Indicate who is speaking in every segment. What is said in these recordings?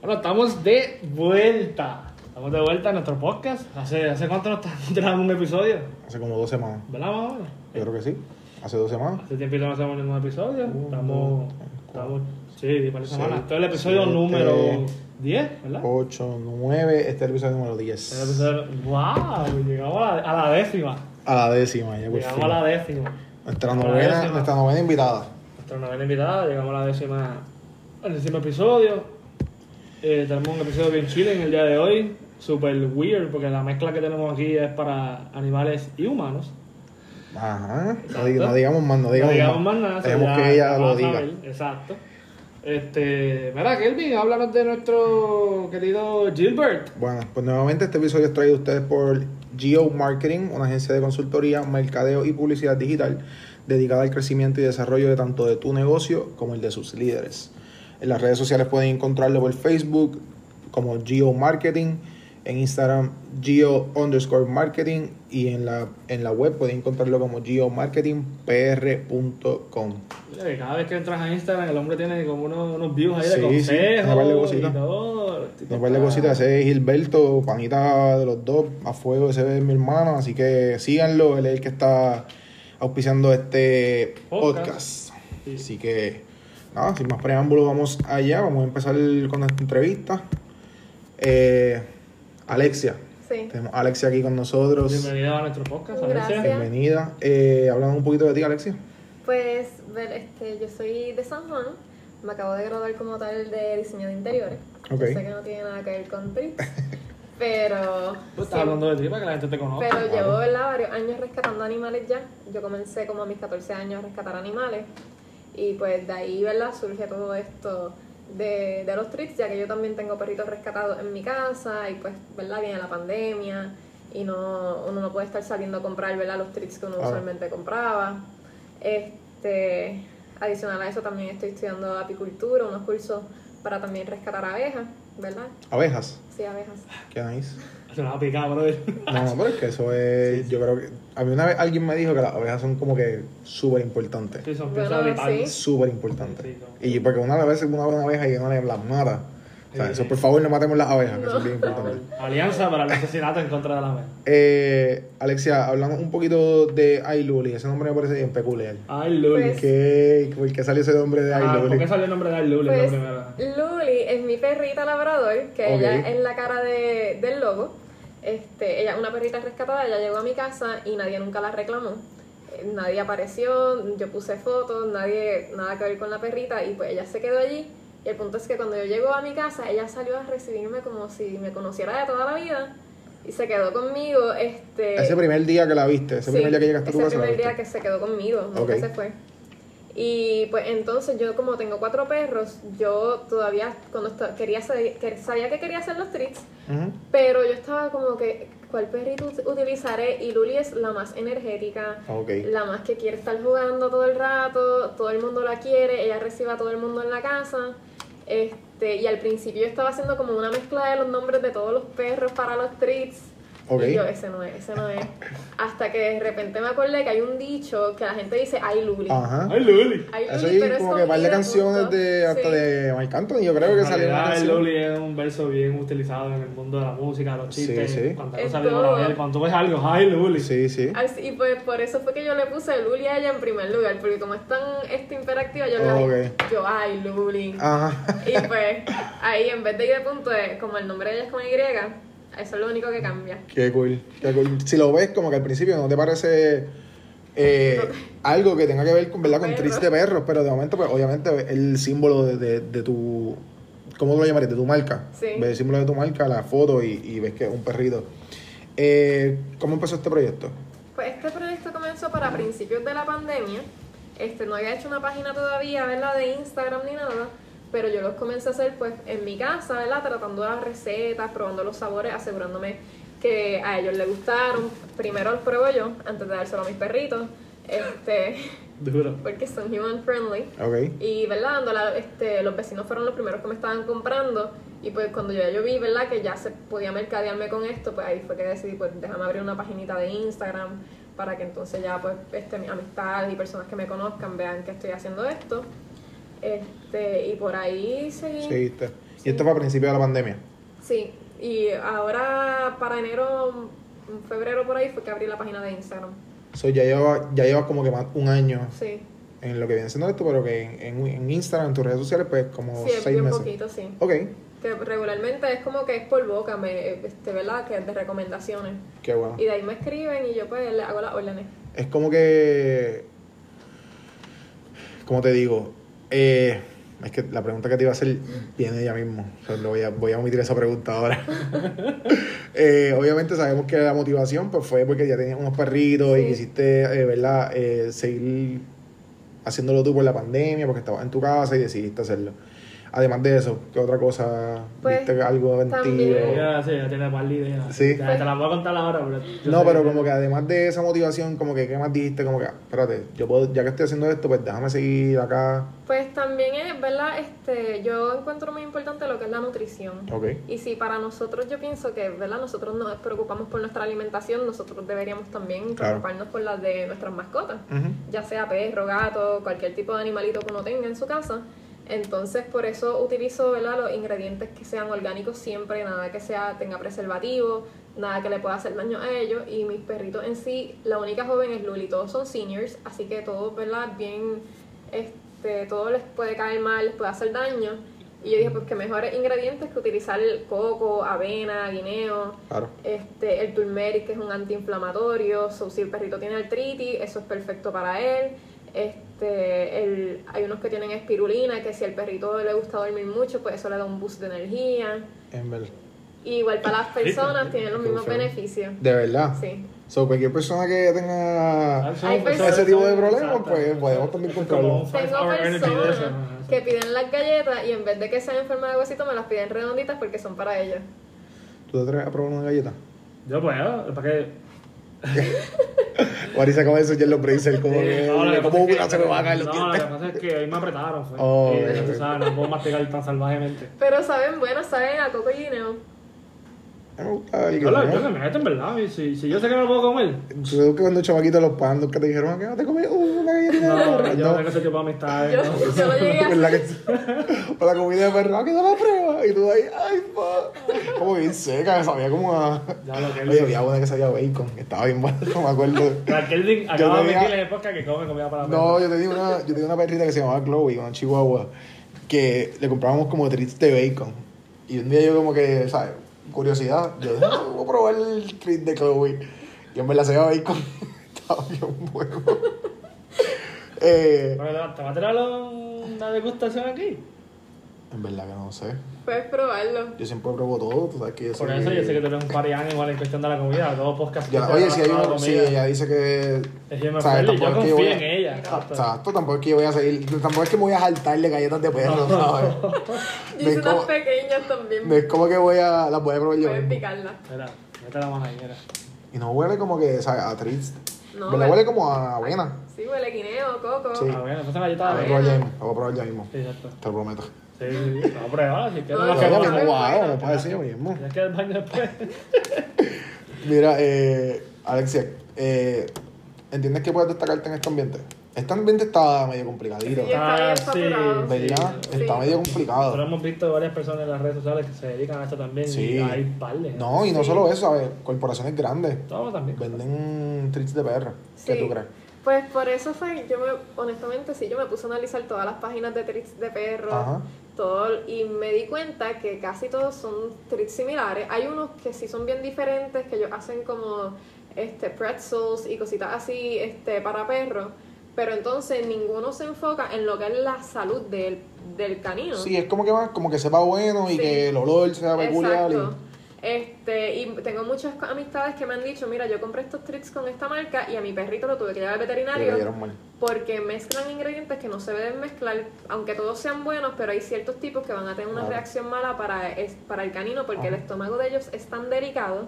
Speaker 1: Bueno, estamos de vuelta. Estamos de vuelta en nuestro podcast. ¿Hace, hace cuánto no tenemos un episodio?
Speaker 2: Hace como dos semanas.
Speaker 1: ¿Verdad, menos?
Speaker 2: Yo creo que sí. Hace dos semanas.
Speaker 1: Hace tiempo no hacemos ningún episodio.
Speaker 2: Uh,
Speaker 1: estamos. estamos sí, para
Speaker 2: Sí,
Speaker 1: semana. Este es el episodio
Speaker 2: siete,
Speaker 1: número 10, ¿verdad?
Speaker 2: 8, 9, este es el episodio número
Speaker 1: El
Speaker 2: 10.
Speaker 1: episodio. ¡Wow! Llegamos a la, a la décima.
Speaker 2: A la décima, ya por
Speaker 1: Llegamos
Speaker 2: fin.
Speaker 1: a la décima.
Speaker 2: Nuestra
Speaker 1: a la
Speaker 2: novena,
Speaker 1: décima.
Speaker 2: nuestra novena invitada.
Speaker 1: Nuestra novena invitada, llegamos a la décima, al décimo episodio. Eh, tenemos un episodio bien chile en el día de hoy, super weird, porque la mezcla que tenemos aquí es para animales y humanos.
Speaker 2: Ajá. No, dig- no digamos más, no digamos,
Speaker 1: no digamos más nada,
Speaker 2: Dejemos
Speaker 1: ya-
Speaker 2: que ella lo diga.
Speaker 1: Exacto. Este, mira, Kelvin, háblanos de nuestro querido Gilbert.
Speaker 2: Bueno, pues nuevamente este episodio es traído a ustedes por Geo Marketing, una agencia de consultoría, mercadeo y publicidad digital dedicada al crecimiento y desarrollo de tanto de tu negocio como el de sus líderes. En las redes sociales pueden encontrarlo por Facebook como Geo Marketing, en Instagram Geo underscore marketing y en la, en la web pueden encontrarlo como geomarketingpr.com.
Speaker 1: Cada vez que entras a Instagram, el hombre tiene como unos, unos views ahí de
Speaker 2: Sí, sí,
Speaker 1: consejos
Speaker 2: de
Speaker 1: y
Speaker 2: cositas.
Speaker 1: todo. El tipo
Speaker 2: No par de
Speaker 1: está-
Speaker 2: cositas, ese es Gilberto, panita de los dos, a fuego, ese es mi hermano, así que síganlo, él es el que está auspiciando este
Speaker 1: Podcast.
Speaker 2: podcast.
Speaker 1: Sí.
Speaker 2: Así que, nada, sin más preámbulos, vamos allá, vamos a empezar con nuestra entrevista. Eh, Alexia,
Speaker 3: Sí.
Speaker 2: tenemos a Alexia aquí con nosotros.
Speaker 1: Bienvenida a nuestro podcast,
Speaker 3: Gracias.
Speaker 1: Alexia.
Speaker 2: Bienvenida. Eh, hablando un poquito de ti, Alexia.
Speaker 3: Pues, ver, este, yo soy de San Juan. Me acabo de graduar como tal de diseño de interiores. Yo sé que no tiene nada que ver con trips, pero...
Speaker 1: Tú estás
Speaker 3: sí,
Speaker 1: hablando de ti para que la gente te conozca.
Speaker 3: Pero
Speaker 2: claro.
Speaker 3: llevo ¿verdad? varios años rescatando animales ya. Yo comencé como a mis 14 años a rescatar animales. Y pues de ahí, ¿verdad? Surge todo esto de, de los trips, ya que yo también tengo perritos rescatados en mi casa. Y pues, ¿verdad? Viene la pandemia. Y no, uno no puede estar saliendo a comprar, ¿verdad? Los trips que uno
Speaker 2: Claro.
Speaker 3: usualmente compraba. Este, adicional a eso también estoy estudiando apicultura, unos cursos para también rescatar abejas, ¿verdad?
Speaker 2: Abejas.
Speaker 3: Sí, abejas.
Speaker 2: Qué nice.
Speaker 1: Se nos va a picar, brother.
Speaker 2: No, no, pero es que eso es. Yo creo que. A mí una vez alguien me dijo que las abejas son como que súper importantes.
Speaker 1: Sí, son piezas vitales.
Speaker 2: Súper importantes.
Speaker 1: Sí, son-
Speaker 2: Y porque una vez una una abeja y una le las mata. O sea,
Speaker 1: Sí,
Speaker 2: eso
Speaker 1: sí.
Speaker 2: por favor no matemos las abejas, que
Speaker 3: No.
Speaker 2: es bien importante.
Speaker 1: Alianza para el asesinato en contra de la abeja.
Speaker 2: Eh, Alexia, hablando un poquito de iLuli, ese nombre me parece bien peculiar.
Speaker 1: Ay, Luli.
Speaker 3: Pues-
Speaker 2: ¿Qué, ¿Por qué salió ese nombre de
Speaker 1: Ah, ¿Por
Speaker 2: iLuli?
Speaker 1: qué salió el nombre de Ay, Luli?
Speaker 3: Pues? Luli es mi perrita labrador, que ella es la cara de, del logo. Este, ella una perrita rescatada, ella llegó a mi casa y nadie nunca la reclamó. Eh, Nadie apareció, yo puse fotos, nadie, nada que ver con la perrita y pues ella se quedó allí. Y el punto es que cuando yo llego a mi casa, ella salió a recibirme como si me conociera de toda la vida y se quedó conmigo. Este,
Speaker 2: Ese primer día que la viste, ese
Speaker 3: Sí,
Speaker 2: primer día que llegaste a tu
Speaker 3: ese
Speaker 2: casa. la
Speaker 3: primer día que se quedó conmigo, nunca
Speaker 2: Ok.
Speaker 3: se fue. Y pues entonces yo como tengo cuatro perros, yo todavía cuando esta- quería sabía que quería hacer los
Speaker 2: Ujú.
Speaker 3: pero yo estaba como que ¿cuál perrito ut- utilizaré? Y Luli es la más energética, la más que quiere estar jugando todo el rato, todo el mundo la quiere, ella recibe a todo el mundo en la casa. Este, y al principio yo estaba haciendo como una mezcla de los nombres de todos los perros para los treats.
Speaker 2: Ok.
Speaker 3: Y yo, ese no es, ese no es. Hasta que de repente me acordé que hay un dicho que la gente dice, ay Luli.
Speaker 2: Ajá.
Speaker 1: Ay, Luli.
Speaker 3: Ay,
Speaker 2: Eso
Speaker 3: Luli, pero es
Speaker 2: como
Speaker 3: con
Speaker 2: que par de canciones
Speaker 3: punto.
Speaker 2: de hasta
Speaker 3: Sí.
Speaker 2: de Marc Anthony, yo creo que
Speaker 1: En
Speaker 2: salió una canción.
Speaker 1: Luli es un verso bien utilizado en el mundo de la música, los
Speaker 2: Sí,
Speaker 1: chistes.
Speaker 2: sí.
Speaker 1: Cuando,
Speaker 3: Es.
Speaker 1: Gabriel, cuando tú ves algo, ay, Luli.
Speaker 2: Sí, sí.
Speaker 3: Ay, sí, y pues por eso fue que yo le puse Luli a ella en primer lugar, porque como es tan este, hiperactiva, yo le yo, ay Luli.
Speaker 2: Ajá.
Speaker 3: Y pues ahí en vez de ir de punto, es como el nombre de ella es con Y, eso es lo único que cambia.
Speaker 2: Qué cool, qué cool. Si lo ves como que al principio no te parece eh, algo que tenga que ver con, ¿verdad? con
Speaker 3: Perro.
Speaker 2: tris de perros, pero de momento, pues obviamente el símbolo de, de, de tu, ¿cómo lo llamarías? De tu marca.
Speaker 3: Sí.
Speaker 2: Ves el símbolo de tu marca, la foto y, y ves que es un perrito. Eh, ¿Cómo empezó este proyecto?
Speaker 3: Pues este proyecto comenzó para principios de la pandemia. Este, no había hecho una página todavía, ¿verdad? De Instagram ni nada. Pero yo los comencé a hacer pues en mi casa, ¿verdad? Tratando las recetas, probando los sabores, asegurándome que a ellos les gustaron. Primero los pruebo yo, antes de dárselo a mis perritos. Este,
Speaker 1: Duro.
Speaker 3: porque son human friendly.
Speaker 2: Ok.
Speaker 3: Y, ¿verdad? La- este, los vecinos fueron los primeros que me estaban comprando. Y pues cuando yo ya yo vi, ¿verdad? Que ya se podía mercadearme con esto, pues ahí fue que decidí, pues déjame abrir una paginita de Instagram para que entonces ya pues este, mis amistades y personas que me conozcan vean que estoy haciendo esto. Este, y por ahí seguí.
Speaker 2: Seguiste. Y esto fue a principio de la pandemia.
Speaker 3: Sí, y ahora para enero, febrero por ahí fue que abrí la página de Instagram.
Speaker 2: So, ya lleva, ya llevas como que más un año
Speaker 3: Sí,
Speaker 2: en lo que viene siendo esto, pero que en, en, Instagram, en tus redes sociales, pues como
Speaker 3: sí,
Speaker 2: seis
Speaker 3: bien
Speaker 2: meses.
Speaker 3: poquito, sí.
Speaker 2: Ok,
Speaker 3: Que regularmente es como que es por boca, me, este, ¿verdad? Que es de recomendaciones.
Speaker 2: qué bueno.
Speaker 3: Y de ahí me escriben y yo pues le hago las órdenes.
Speaker 2: Es como que. Como te digo, eh, es que la pregunta que te iba a hacer viene ya mismo. O sea, lo voy, a, voy a omitir esa pregunta ahora. Eh, obviamente sabemos que la motivación pues fue porque ya tenías unos perritos y quisiste, eh, ¿verdad? Eh, seguir haciéndolo tú por la pandemia, porque estabas en tu casa y decidiste hacerlo. Además de eso, ¿qué otra cosa?
Speaker 3: Pues,
Speaker 2: ¿Viste algo en ti? o-
Speaker 1: sí, ya tiene par de ideas.
Speaker 2: Sí.
Speaker 1: Ya, te las voy a contar ahora, pero...
Speaker 2: No, pero
Speaker 1: que-
Speaker 2: como que además de esa motivación, como que, ¿qué más dijiste? Como que, ah, espérate, yo puedo, ya que estoy haciendo esto, pues déjame seguir acá.
Speaker 3: Pues también es, ¿verdad? Este, yo encuentro muy importante lo que es la nutrición.
Speaker 2: Ok.
Speaker 3: Y si para nosotros yo pienso que, ¿verdad? Nosotros nos preocupamos por nuestra alimentación, nosotros deberíamos también
Speaker 2: Claro.
Speaker 3: preocuparnos por la de nuestras mascotas.
Speaker 2: Ujú.
Speaker 3: ya sea perro, gato, cualquier tipo de animalito que uno tenga en su casa. Entonces, por eso utilizo ¿verdad? los ingredientes que sean orgánicos siempre, nada que sea tenga preservativo, nada que le pueda hacer daño a ellos. Y mis perritos en sí, la única joven es Luli, todos son seniors, así que todos, ¿verdad? Bien, este, todo les puede caer mal, les puede hacer daño. Y yo dije, pues que mejores ingredientes que utilizar el coco, avena, guineo,
Speaker 2: Claro.
Speaker 3: este, el turmeric, que es un antiinflamatorio. So, si el perrito tiene artritis, eso es perfecto para él. Este, el, hay unos que tienen espirulina, que si al perrito le gusta dormir mucho, pues eso le da un boost de energía.
Speaker 2: En verdad.
Speaker 3: Y igual para las personas tienen los mismos beneficios.
Speaker 2: De verdad.
Speaker 3: Sí.
Speaker 2: So, cualquier persona que tenga
Speaker 1: Ah,
Speaker 3: personas-
Speaker 2: ese tipo de problemas, pues podemos también controlarlo.
Speaker 3: Tengo personas que piden las galletas y en vez de que sean en forma de huesito, me las piden redonditas porque son para ellos.
Speaker 2: ¿Tú te atreves a probar una galleta?
Speaker 1: Yo puedo, para que...
Speaker 2: Wari se acaba de enseñar los braces, como que,
Speaker 1: No, lo que
Speaker 2: como
Speaker 1: es
Speaker 2: una
Speaker 1: que-
Speaker 2: se me van a caer los
Speaker 1: No, lo
Speaker 2: dientes.
Speaker 1: que pasa es que ahí me apretaron, fue.
Speaker 2: Oh,
Speaker 1: tú
Speaker 2: ok.
Speaker 1: sabes, no puedo masticar tan salvajemente.
Speaker 3: Pero saben buenas, saben a coco y guineo.
Speaker 2: A mí me gusta el
Speaker 1: Yo, lo- yo me meto, en verdad. Si, si yo sé que me lo puedo comer.
Speaker 2: Tú que cuando chamaquitos los pandos que te dijeron "Ah, que no te comes una galletita de
Speaker 1: No,
Speaker 2: perro.
Speaker 1: yo no tengo ese tipo de amistades.
Speaker 3: Yo,
Speaker 1: no.
Speaker 3: yo lo llegué a.
Speaker 2: O la comida de perro, "Ah, que no la prueba. Y tú ahí, ay, pa. Como bien seca, sabía como a.
Speaker 1: Ya lo que
Speaker 2: Oye, había una que sabía bacon, que estaba bien buena, no me acuerdo.
Speaker 1: Raquel acaba de meterle en podcast que come comida para
Speaker 2: No, yo tenía una, yo tenía una perrita que se llamaba Chloe, una chihuahua, que le comprábamos como treats de bacon. Y un día yo como que, ¿sabes? Curiosidad, yo dije, "Ah, voy a probar el treat de Chloe. Y en verdad se llama bacon. Estaba bien bueno. eh,
Speaker 1: Pero, ¿Te va a tirar una degustación aquí?
Speaker 2: En verdad que no sé.
Speaker 3: Puedes probarlo.
Speaker 2: Yo siempre pruebo todo, tú sabes que yo
Speaker 1: Por
Speaker 2: soy-
Speaker 1: eso yo sé que tú eres un party animal en cuestión de la comida. Todo podcast.
Speaker 2: Ya,
Speaker 1: que
Speaker 2: oye, si hay
Speaker 1: habla de
Speaker 2: uno, si
Speaker 1: comida.
Speaker 2: ella dice que.
Speaker 1: Es
Speaker 2: ¿sabes?
Speaker 1: Friendly, yo
Speaker 2: Tampoco es que
Speaker 1: confío
Speaker 2: voy a-
Speaker 1: en ella. exacto.
Speaker 2: Exacto, tampoco es que yo voy a seguir, tampoco es que me voy a jaltar de galletas de perro, ¿sabes?
Speaker 3: Yo
Speaker 2: No
Speaker 3: hice
Speaker 2: es
Speaker 3: unas
Speaker 2: como-
Speaker 3: pequeñas también.
Speaker 2: No es como que voy a, las voy a probar yo
Speaker 3: Puedes
Speaker 2: mismo.
Speaker 3: picarlas.
Speaker 1: Mira, mete la mano ahí, mira.
Speaker 2: Y no huele como que, ¿sabes? A treats.
Speaker 3: No,
Speaker 2: ¿Verdad?
Speaker 3: huele-
Speaker 2: Huele como a avena.
Speaker 3: Sí, huele guineo, coco.
Speaker 2: Sí.
Speaker 1: Ah, bueno,
Speaker 2: La
Speaker 1: galleta
Speaker 2: voy a
Speaker 1: de
Speaker 2: probar ya mismo. La voy a probar ya mismo.
Speaker 1: Sí, exacto.
Speaker 2: Te lo prometo.
Speaker 1: Sí, sí, sí. Vamos a probar, si quieres.
Speaker 3: No, no,
Speaker 2: Ya
Speaker 3: no, no,
Speaker 2: guau,
Speaker 3: no,
Speaker 2: vamos a decir yo mismo.
Speaker 1: Tienes que ir al baño después.
Speaker 2: Mira, eh, Alexia, eh, ¿entiendes que puedes destacarte en este ambiente? Este ambiente está medio complicadito.
Speaker 3: Sí, está bien
Speaker 1: Ah,
Speaker 3: saturado.
Speaker 2: ¿Verdad?
Speaker 3: Sí.
Speaker 2: Está medio
Speaker 1: Pero
Speaker 2: complicado.
Speaker 1: hemos visto varias personas en las redes sociales que se dedican a esto también.
Speaker 2: Sí.
Speaker 1: Y hay par de gente.
Speaker 2: No, y no
Speaker 3: Sí.
Speaker 2: solo eso, ¿sabes? Corporaciones grandes
Speaker 1: Todo también.
Speaker 2: venden treats de perro. ¿Qué
Speaker 3: Sí.
Speaker 2: tú crees?
Speaker 3: Pues por eso fue, yo me, honestamente sí, yo me puse a analizar todas las páginas de treats de perros,
Speaker 2: Ajá.
Speaker 3: Todo, y me di cuenta que casi todos son treats similares. Hay unos que sí son bien diferentes, que ellos hacen como este pretzels y cositas así este para perros, pero entonces ninguno se enfoca en lo que es la salud del, del canino.
Speaker 2: Sí, es como que va, como que sepa bueno y
Speaker 3: Sí.
Speaker 2: que el olor sea peculiar.
Speaker 3: Exacto.
Speaker 2: Y...
Speaker 3: Este, y tengo muchas amistades que me han dicho, mira, yo compré estos treats con esta marca y a mi perrito lo tuve que llevar al veterinario porque mezclan ingredientes que no se deben mezclar, aunque todos sean buenos, pero hay ciertos tipos que van a tener una
Speaker 2: Claro.
Speaker 3: reacción mala para, es- para el canino porque el
Speaker 2: Ajá.
Speaker 3: estómago de ellos es tan delicado.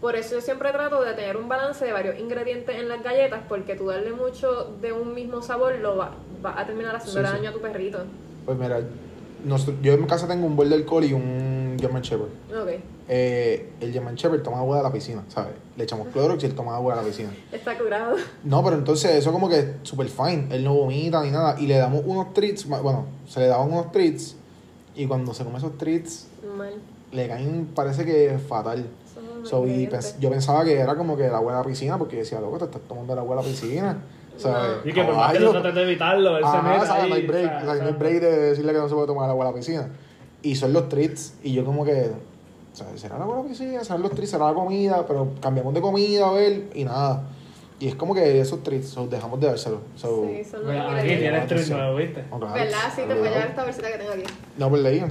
Speaker 3: Por eso yo siempre trato de tener un balance de varios ingredientes en las galletas porque tú darle mucho de un mismo sabor lo va, va a terminar haciendo
Speaker 2: Sí, sí.
Speaker 3: daño a tu perrito.
Speaker 2: Pues mira, nosotros- yo en mi casa tengo un Border Collie y un German Shepherd.
Speaker 3: Ok,
Speaker 2: Eh, el German Shepherd toma agua de la piscina, ¿sabes? Le echamos Clorox y él toma agua de la piscina.
Speaker 3: está curado.
Speaker 2: No, pero entonces eso como que es super fine. Él no vomita ni nada. Y le damos unos treats, bueno, se le daban unos treats y cuando se come esos treats,
Speaker 3: Mal.
Speaker 2: le caen, parece que fatal.
Speaker 3: Son los
Speaker 2: So, y pens- yo pensaba que era como que el agua de la piscina, porque decía, loco, te estás tomando el agua de la piscina.
Speaker 1: Y que por más que trates de evitarlo, él se mete.
Speaker 2: No hay break,
Speaker 1: o sea,
Speaker 2: o sea, no hay break de decirle que no se puede tomar el agua de la piscina. Y son los treats, y yo como que, o sea, ¿será la piscina? ¿Serán los treats? ¿Será la comida? Pero cambiamos de comida a ver, y nada. Y es como que esos treats, so, dejamos de dárselo. So,
Speaker 3: Sí, son los
Speaker 1: Mira, aquí tienes tres nuevos, ¿viste?
Speaker 2: no, claro,
Speaker 3: ¿Verdad? Sí, te voy a llevar esta bolsita que tengo aquí.
Speaker 2: No, pues leí,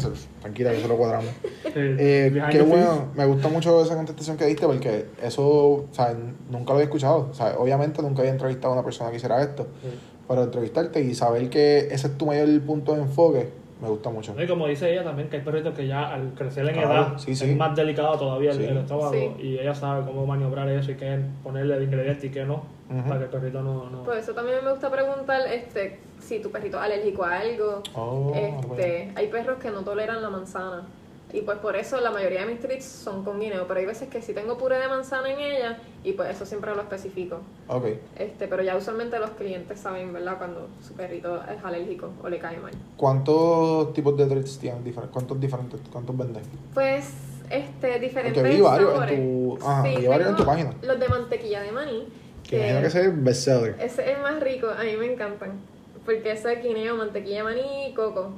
Speaker 2: tranquila, que eso lo cuadramos.
Speaker 1: Sí,
Speaker 2: Eh, qué bueno, me gusta mucho esa contestación que diste porque eso, o sea, nunca lo había escuchado. O sea, obviamente nunca había entrevistado a una persona que hiciera esto,
Speaker 1: Sí.
Speaker 2: pero entrevistarte y saber que ese es tu mayor punto de enfoque, me gusta mucho.
Speaker 1: No, Y como dice ella también, que hay perritos que ya al crecer en
Speaker 2: Claro,
Speaker 1: edad
Speaker 2: sí, sí.
Speaker 1: es más delicado todavía el,
Speaker 2: Sí.
Speaker 1: el estómago
Speaker 3: Sí.
Speaker 1: y ella sabe cómo maniobrar eso y qué ponerle de ingrediente y qué no, para que el perrito no... no...
Speaker 3: Por eso también me gusta preguntar este, si tu perrito es alérgico a algo.
Speaker 2: Oh,
Speaker 3: este, hay perros que no toleran la manzana. Y pues por eso la mayoría de mis treats son con guineo. Pero hay veces que sí tengo puré de manzana en ella y pues eso siempre lo especifico.
Speaker 2: Ok.
Speaker 3: Este, pero ya usualmente los clientes saben, ¿verdad? Cuando su perrito es alérgico o le cae mal.
Speaker 2: ¿Cuántos tipos de treats? Difer- ¿Cuántos diferentes? ¿Cuántos vendes?
Speaker 3: Pues, este, diferentes
Speaker 2: Porque vi varios en tu- ajá, vi varios en
Speaker 3: tengo
Speaker 2: tu página.
Speaker 3: Los de mantequilla de maní.
Speaker 2: Que imagino que ese es bestseller.
Speaker 3: Ese es el más rico, a mí me encantan. Porque ese es guineo, mantequilla de maní y coco.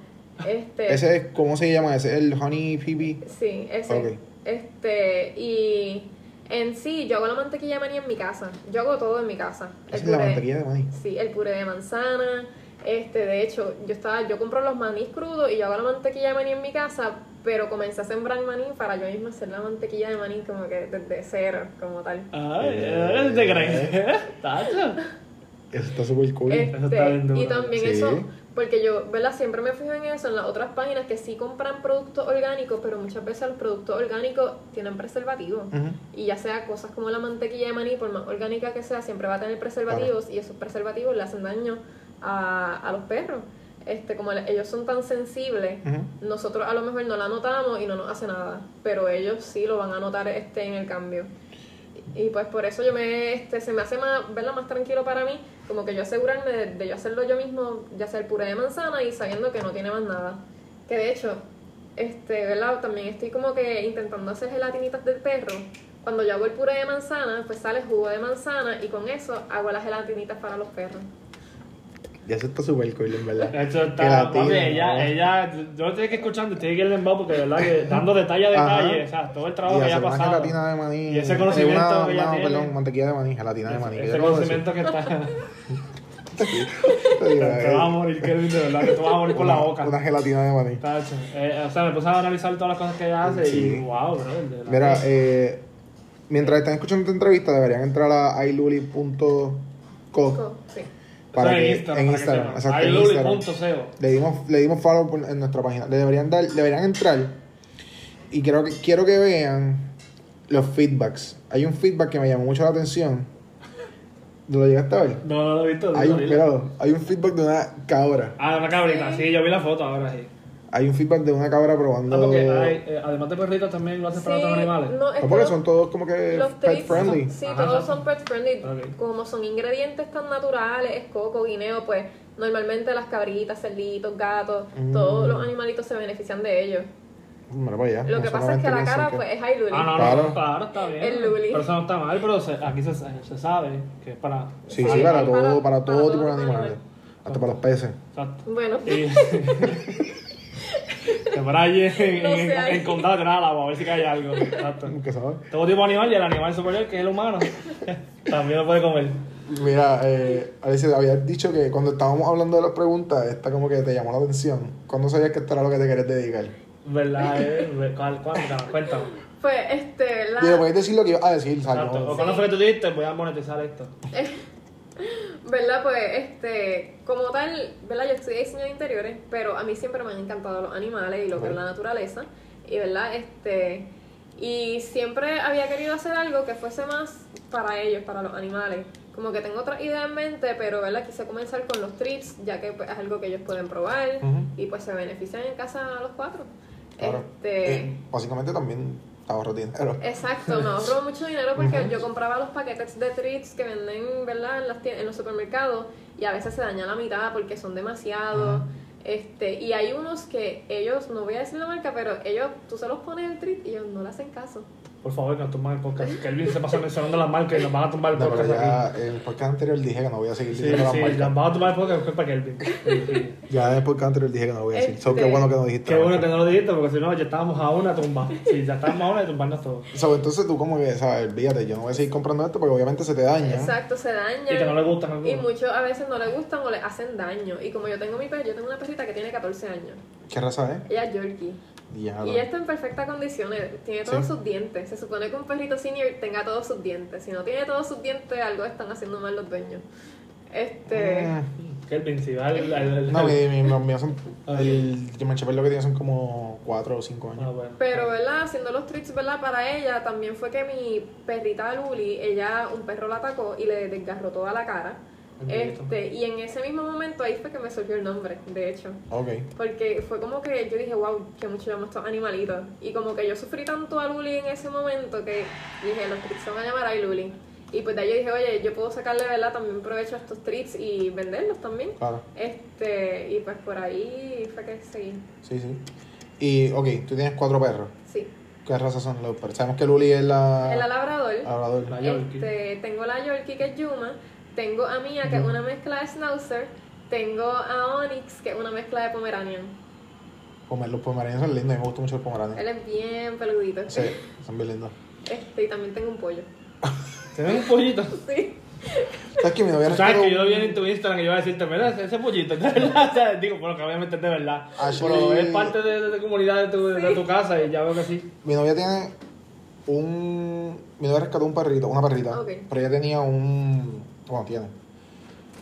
Speaker 3: Este,
Speaker 2: Ese es, ¿cómo se llama? Ese es el honey pee
Speaker 3: Sí, ese. Este, y en sí, yo hago la mantequilla de maní en mi casa. Yo hago todo en mi casa.
Speaker 2: Esa es la mantequilla de maní.
Speaker 3: Sí, el puré de manzana. Este, de hecho, yo estaba, yo compro los manís crudos y yo hago la mantequilla de maní en mi casa, pero comencé a sembrar maní para yo misma hacer la mantequilla de maní como que desde cero, como tal.
Speaker 1: Ay, ¿eh? ¿te crees? ¿Tacho?
Speaker 2: Eso está súper cool.
Speaker 3: Este,
Speaker 1: Eso está bien duro.
Speaker 3: y también
Speaker 2: Sí.
Speaker 3: eso, porque yo, ¿verdad? Siempre me fijo en eso, en las otras páginas que sí compran productos orgánicos, pero muchas veces los productos orgánicos tienen preservativos. Y ya sea cosas como la mantequilla de maní, por más orgánica que sea, siempre va a tener preservativos y esos preservativos le hacen daño a, a los perros. Este, como el- ellos son tan sensibles, nosotros a lo mejor no la notamos y no nos hace nada, pero ellos sí lo van a notar este, en el cambio. Y pues por eso yo me, este, se me hace más, verla más tranquilo para mí, como que yo asegurarme de, yo hacerlo yo mismo, ya sea el puré de manzana y sabiendo que no tiene más nada. Que de hecho, este, ¿verdad? También estoy como que intentando hacer gelatinitas del perro. Cuando yo hago el puré de manzana, pues sale jugo de manzana y con eso hago las gelatinitas para los perros.
Speaker 2: Ya eso está súper cool, en verdad.
Speaker 1: Esto está,
Speaker 2: Gelatina,
Speaker 1: papi,
Speaker 2: ¿no?
Speaker 1: ella, ella, yo lo estoy que escuchando, estoy que el embao porque de verdad que dando detalle a detalle, o sea, todo el trabajo
Speaker 2: y
Speaker 1: que ella ha pasado.
Speaker 2: gelatina de maní.
Speaker 1: Y ese
Speaker 2: eh,
Speaker 1: conocimiento
Speaker 2: una-
Speaker 1: que ella
Speaker 2: no,
Speaker 1: tiene.
Speaker 2: perdón, mantequilla de maní, gelatina de maní. que
Speaker 1: Ese conocimiento que está. te vas a morir, Kelvin, de verdad, que tú vas a morir por la boca.
Speaker 2: Una gelatina de maní.
Speaker 1: Eh, o sea, me puse a analizar todas las cosas que ella hace
Speaker 2: Sí.
Speaker 1: y wow, bro. de verdad
Speaker 2: Mira,
Speaker 1: que-
Speaker 2: eh, mientras están escuchando esta entrevista, deberían entrar a iluli.co
Speaker 3: Co- Sí.
Speaker 2: Para
Speaker 1: Eso
Speaker 2: que
Speaker 1: en Instagram,
Speaker 2: en
Speaker 1: para que
Speaker 2: Instagram, exacto, en Instagram. Le dimos, le dimos follow en nuestra página. Le deberían dar, deberían entrar y quiero que, quiero que vean los feedbacks. Hay un feedback que me llamó mucho la atención. ¿Lo llegaste a ver?
Speaker 1: No, no lo he visto.
Speaker 2: Hay
Speaker 1: no,
Speaker 2: un, hay un feedback de una cabra.
Speaker 1: Ah, una cabrita, sí, yo vi la foto ahora sí.
Speaker 2: Hay un feedback de una cabra
Speaker 1: Ah,
Speaker 2: probando.
Speaker 1: porque hay, eh, además de perritos también lo hacen para
Speaker 3: Sí,
Speaker 1: otros animales.
Speaker 3: no, es
Speaker 2: No,
Speaker 3: que
Speaker 2: porque son todos como que
Speaker 3: Los
Speaker 2: pet friendly.
Speaker 3: Sí,
Speaker 1: Ajá,
Speaker 3: todos son pet friendly. Como son ingredientes tan naturales, es coco, guineo, pues normalmente las cabritas, cerditos, gatos,
Speaker 2: Mm.
Speaker 3: todos los animalitos se benefician de ellos. Lo que pasa es que la cara, pues es High Luli.
Speaker 1: Ah, no,
Speaker 2: Claro.
Speaker 1: no, claro, está bien.
Speaker 3: El Luli.
Speaker 1: Pero eso no está mal, pero se- aquí se, se sabe que es para.
Speaker 2: Sí,
Speaker 3: Sí,
Speaker 2: para,
Speaker 3: para-
Speaker 2: todo, para
Speaker 3: para
Speaker 2: todo
Speaker 3: todo
Speaker 2: tipo de
Speaker 3: tipo de
Speaker 2: animales.
Speaker 3: animales.
Speaker 2: Hasta para los peces.
Speaker 1: Exacto.
Speaker 3: Bueno,
Speaker 1: Y. que por en,
Speaker 3: No
Speaker 1: en, en condado al agua, a ver si cae algo. Exacto.
Speaker 2: Nunca.
Speaker 1: Todo tipo de animal y el animal superior, que es el humano, también lo puede comer.
Speaker 2: Mira, eh, Alicia, habías dicho que cuando estábamos hablando de las preguntas, esta como que te llamó la atención. ¿Cuándo sabías que esto era lo que te querías dedicar?
Speaker 1: ¿Verdad? Eh? ¿Cuál, cuál, Cuéntame.
Speaker 3: pues este, la...
Speaker 2: Digo, puedes decir lo que ibas a decir, ¿sabes?
Speaker 1: Exacto. ¿O cuándo fue que tú dijiste? Voy a monetizar esto.
Speaker 3: ¿Verdad? Pues, este, como tal, ¿verdad? Yo estudié diseño de interiores, pero a mí siempre me han encantado los animales y lo que es la naturaleza. Y, ¿verdad? Este, y siempre había querido hacer algo que fuese más para ellos, para los animales. Como que tengo otra idea en mente, pero, ¿verdad? Quise comenzar con los treats, ya que pues, es algo que ellos pueden probar y pues se benefician en casa a los cuatro.
Speaker 2: Claro.
Speaker 3: Este,
Speaker 2: Eh, básicamente también te ahorras dinero.
Speaker 3: Exacto, me ahorro mucho dinero porque yo compraba los paquetes de treats que venden, ¿verdad? En, las en los supermercados y a veces se daña la mitad porque son demasiados. Este, y hay unos que ellos, no voy a decir la marca, pero ellos, tú se los pones el treat y ellos no le hacen caso.
Speaker 1: Por favor, que nos tumban el podcast. Que Elvin se pasa mencionando las marcas y nos van a tumbar el
Speaker 2: No, pero
Speaker 1: podcast
Speaker 2: ya
Speaker 1: aquí.
Speaker 2: en el podcast anterior dije que no voy a seguir
Speaker 1: Sí,
Speaker 2: diciendo las
Speaker 1: sí,
Speaker 2: marcas.
Speaker 1: las van a tumbar el podcast porque es para Kelvin. Sí, sí.
Speaker 2: Ya en el podcast anterior dije que no voy a decir. So, qué
Speaker 3: Este,
Speaker 2: bueno que no dijiste.
Speaker 1: Qué bueno que no lo dijiste porque si no ya estábamos a una tumba. Sí, ya estábamos a una de tumbarnos todos.
Speaker 2: So, entonces tú como que, ¿sabes? Olvídate, yo no voy a seguir comprando esto porque obviamente se te daña.
Speaker 3: Exacto, se daña.
Speaker 1: Y que no le gustan
Speaker 3: Y
Speaker 1: algunos.
Speaker 3: muchos a veces no le gustan o le hacen daño. Y como yo tengo mi perro, yo tengo una perrita que tiene 14 años.
Speaker 2: ¿Qué raza es?
Speaker 3: Ella es Yorkie.
Speaker 2: Diablo.
Speaker 3: Y está en perfectas condiciones, tiene todos
Speaker 2: Sí.
Speaker 3: sus dientes. Se supone que un perrito senior tenga todos sus dientes. Si no tiene todos sus dientes, algo están haciendo mal los dueños. Este.
Speaker 1: Va el. el- el-
Speaker 2: No, mi, mi, los míos son.
Speaker 1: Ah,
Speaker 2: El lo que tiene son como 4 o 5
Speaker 1: Ah,
Speaker 2: años.
Speaker 1: bueno.
Speaker 3: Pero, ¿verdad? Haciendo los treats, ¿verdad? Para ella también fue que mi perrita Luli, ella, un perro la atacó y le desgarró toda la cara. Este, y en ese mismo momento ahí fue que me surgió el nombre, de hecho.
Speaker 2: Ok.
Speaker 3: Porque fue como que yo dije, wow, que mucho llamo estos animalitos. Y como que yo sufrí tanto a Luli en ese momento que dije, los treats se van a llamar a Luli. Y pues de ahí yo dije, oye, yo puedo sacarle, ¿verdad? También provecho a estos treats y venderlos también.
Speaker 2: Claro.
Speaker 3: Este, y pues por ahí fue que seguí.
Speaker 2: Sí, sí. Y, ok, tú tienes 4 perros.
Speaker 3: Sí.
Speaker 2: ¿Qué razas son los perros? Sabemos que Luli es la.
Speaker 3: En la labrador.
Speaker 2: labrador.
Speaker 1: La Yorkie.
Speaker 3: Este, tengo la Yorkie que es Yuma, tengo a Mia que es una mezcla de Schnauzer, tengo a Onyx que es una mezcla de Pomeranian.
Speaker 2: Pomer- Los pomeranianos son lindos, me gusta mucho el pomeranian.
Speaker 3: Él es bien peludito.
Speaker 2: Sí, son bien lindos.
Speaker 3: Este, y también tengo un pollo.
Speaker 1: ¿Tienes un pollito?
Speaker 3: Sí.
Speaker 2: ¿Sabes que mi novia
Speaker 1: ¿Sabes que yo lo vi en tu Instagram y yo iba a decirte, mira, ese, pollito, de verdad. O sea, digo, bueno, que obviamente es de verdad.
Speaker 2: Ashley-
Speaker 1: Pero es parte de, de, de comunidad de tu, de tu casa y ya veo que sí.
Speaker 2: Mi novia tiene un. Mi novia rescató un perrito, una perrita.
Speaker 3: Ok.
Speaker 2: Pero ella tenía un. Bueno, tiene.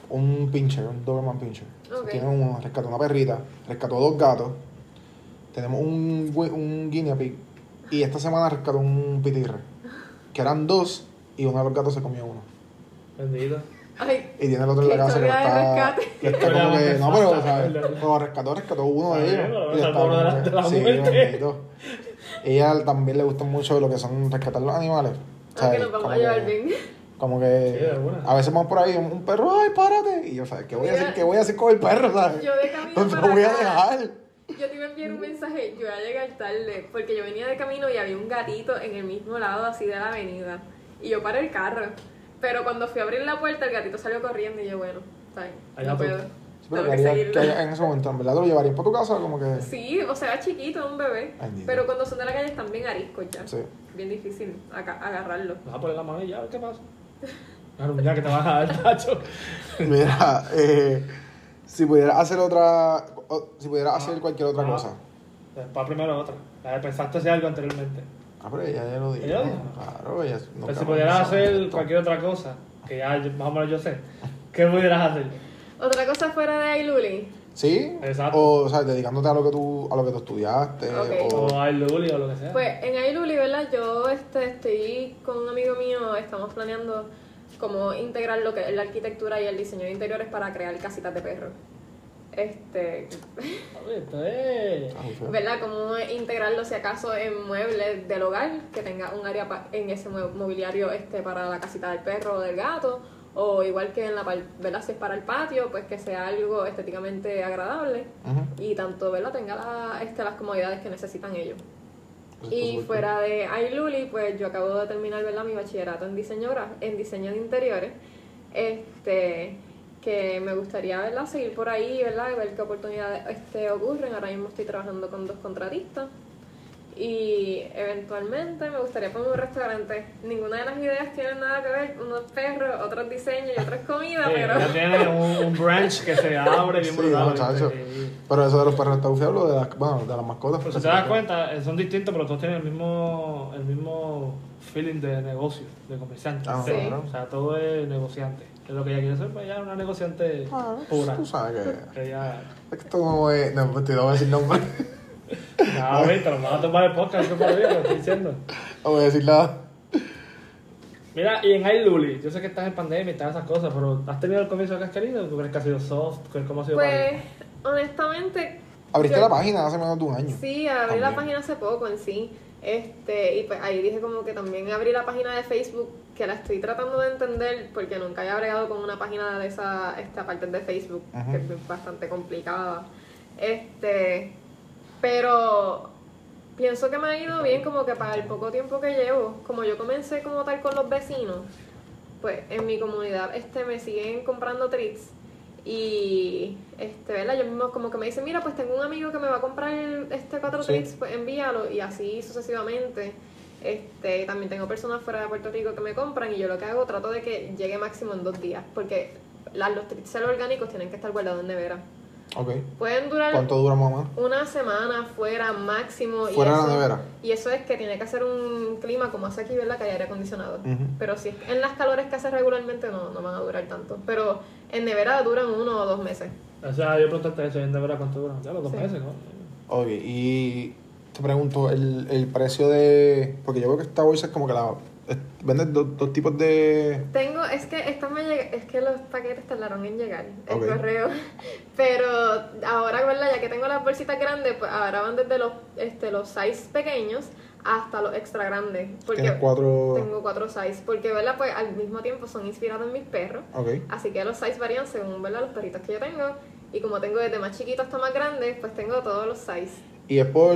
Speaker 2: Un pincher, un Doberman pincher. Tiene uno, rescató una perrita, rescató dos gatos. Tenemos un, un guinea pig. Y esta semana rescató un pitirre. Que eran dos y uno de los gatos se comió uno.
Speaker 1: Bendito.
Speaker 3: Ay,
Speaker 2: Y tiene el otro en la casa que está. que como que. No, pero, ¿sabes? Cuando rescató, rescató uno de ellos. y está como que-
Speaker 1: de la
Speaker 2: sí, bendito. Ella también le gusta mucho lo que son rescatar los animales.
Speaker 3: aunque
Speaker 2: ¿sabes?
Speaker 3: nos vamos a llevar
Speaker 2: que-
Speaker 3: bien.
Speaker 2: Como que a veces vamos por ahí, un, un perro, ay, párate. Y yo, ¿sabes? ¿Qué voy a hacer? ¿Qué voy a hacer con el perro? ¿sabes?
Speaker 3: Yo de camino
Speaker 2: No te
Speaker 3: para
Speaker 2: lo voy a dejar.
Speaker 3: Yo te iba a enviar un mensaje, yo iba a llegar tarde, porque yo venía de camino y había un gatito en el mismo lado así de la avenida. Y yo paré el carro. Pero cuando fui a abrir la puerta, el gatito salió corriendo y yo, bueno, está bien,
Speaker 1: Allá
Speaker 3: no puedo.
Speaker 2: Sí, pero
Speaker 3: que
Speaker 2: ¿qué harías-
Speaker 3: seguirlo.
Speaker 2: qué harías en ese momento? ¿En verdad te lo llevarías para tu casa? Como que.
Speaker 3: Sí, o sea, chiquito, un bebé.
Speaker 2: Ay,
Speaker 3: pero cuando son de la calle están bien ariscos ya.
Speaker 2: Sí.
Speaker 3: Bien difícil agarrarlo.
Speaker 1: Vas a poner la mano y ya, qué pasa. Claro, mira que te vas a dar, tacho.
Speaker 2: Mira, eh, si pudieras hacer otra. o- si pudieras hacer cualquier otra
Speaker 1: Ah.
Speaker 2: cosa.
Speaker 1: Después primero otra. La pensaste hacer algo anteriormente.
Speaker 2: Ah, pero ella ya lo dijo.
Speaker 1: ¿Ella lo dijo?
Speaker 2: Claro, ella. nunca
Speaker 1: Pero si pudieras hacer
Speaker 2: esto.
Speaker 1: cualquier otra cosa, que ya yo- más o menos yo sé, ¿qué pudieras hacer?
Speaker 3: Otra cosa fuera de Ailuli.
Speaker 2: ¿Sí?
Speaker 1: Exacto.
Speaker 2: O, o sea, dedicándote a lo que tú, a lo que tú estudiaste. O,
Speaker 1: O Luli o lo que sea.
Speaker 3: Pues en Ailuli, ¿verdad? Yo este, estoy con un amigo mío, estamos planeando cómo integrar lo que es la arquitectura y el diseño de interiores para crear casitas de perros. Este.
Speaker 2: Ah.
Speaker 3: ¿verdad? Cómo integrarlo si acaso en muebles del hogar, que tenga un área pa- en ese mobiliario este para la casita del perro o del gato, o igual que en la ¿verdad? Si es para el patio, pues que sea algo estéticamente agradable y tanto, ¿verdad? Tenga la- este, las comodidades que necesitan ellos.
Speaker 2: Eso
Speaker 3: Y fuera de iLuli, pues yo acabo de terminar ¿verdad? mi bachillerato en diseño, en diseño de interiores. Este, que me gustaría ¿verdad? seguir por ahí, ¿verdad? Y ver qué oportunidades este, ocurren. Ahora mismo estoy trabajando con dos contratistas. Y eventualmente me gustaría poner un restaurante. Ninguna de las ideas tiene nada que ver. Unos perros, otros diseños y otras comidas,
Speaker 1: Sí,
Speaker 3: pero...
Speaker 1: ya tiene un, un branch que se abre bien
Speaker 2: Sí,
Speaker 1: brutal. Sí.
Speaker 2: Pero eso de los perros está bufiado, de las, bueno, de las mascotas.
Speaker 1: Pero
Speaker 2: pues,
Speaker 1: si te das cuenta, eh, son distintos, pero todos tienen el mismo, el mismo feeling de negocio, de comerciante.
Speaker 2: Ah,
Speaker 3: Sí.
Speaker 2: claro.
Speaker 1: O sea, todo es negociante. Es lo que ella quiere ser, pues ella es una negociante
Speaker 2: Ah,
Speaker 1: pura.
Speaker 2: Tú sabes que.
Speaker 1: Que ella...
Speaker 2: Esto no es. No, te voy a decir nombre.
Speaker 1: No, viste, nos van a tomar el podcast, que por Dios, lo estoy diciendo.
Speaker 2: No voy a decir nada.
Speaker 1: Mira, y en iLuli, yo sé que estás en pandemia y todas esas cosas, pero ¿has tenido el comienzo que has querido? ¿Tú crees que ha sido soft? ¿Cómo ha sido
Speaker 3: Pues, honestamente...
Speaker 2: Abriste
Speaker 3: yo-
Speaker 2: la página hace menos de un año.
Speaker 3: Sí, abrí la página hace poco en sí. Este, y pues ahí dije como que también abrí la página de Facebook, que la estoy tratando de entender porque nunca había bregado con una página de esa esta parte de Facebook,
Speaker 2: Ajá.
Speaker 3: que es bastante complicada. Este, pero pienso que me ha ido bien como que para el poco tiempo que llevo, como yo comencé como tal con los vecinos, pues en mi comunidad este me siguen comprando treats y este, ¿verdad? Yo mismo como que me dicen, mira, pues tengo un amigo que me va a comprar este cuatro
Speaker 2: Sí.
Speaker 3: treats, pues envíalo y así sucesivamente. Este, también tengo personas fuera de Puerto Rico que me compran y yo lo que hago trato de que llegue máximo en dos días, porque las, los treats orgánicos tienen que estar guardados en nevera.
Speaker 2: Ok.
Speaker 3: Pueden durar
Speaker 2: ¿Cuánto dura menos?
Speaker 3: una semana fuera máximo.
Speaker 2: Fuera de la
Speaker 3: eso,
Speaker 2: nevera.
Speaker 3: Y eso es que tiene que hacer un clima como hace aquí, ¿verdad? Que hay aire acondicionado. Pero si es en las calores que hace regularmente no, no van a durar tanto. Pero en nevera duran uno o dos meses.
Speaker 1: O sea, yo preguntaste eso, ¿de verdad cuánto dura? Ya los dos
Speaker 3: Sí.
Speaker 1: meses, ¿no?
Speaker 2: Ok, y te pregunto, el, el precio de... Porque yo veo que esta bolsa es como que la... es- Vende dos, dos tipos de...
Speaker 3: Tengo, es que esta me llega- es que los paquetes tardaron en llegar, el correo. Pero ahora, ¿verdad? Ya que tengo las bolsitas grandes, pues ahora van desde los, este, los size pequeños hasta los extra grandes. Porque
Speaker 2: cuatro...
Speaker 3: tengo cuatro size. Porque, ¿verdad? Pues al mismo tiempo son inspirados en mis perros. Así que los size varían según ¿verdad? los perritos que yo tengo. Y como tengo desde más chiquito hasta más grande, pues tengo todos los size.
Speaker 2: Y es por...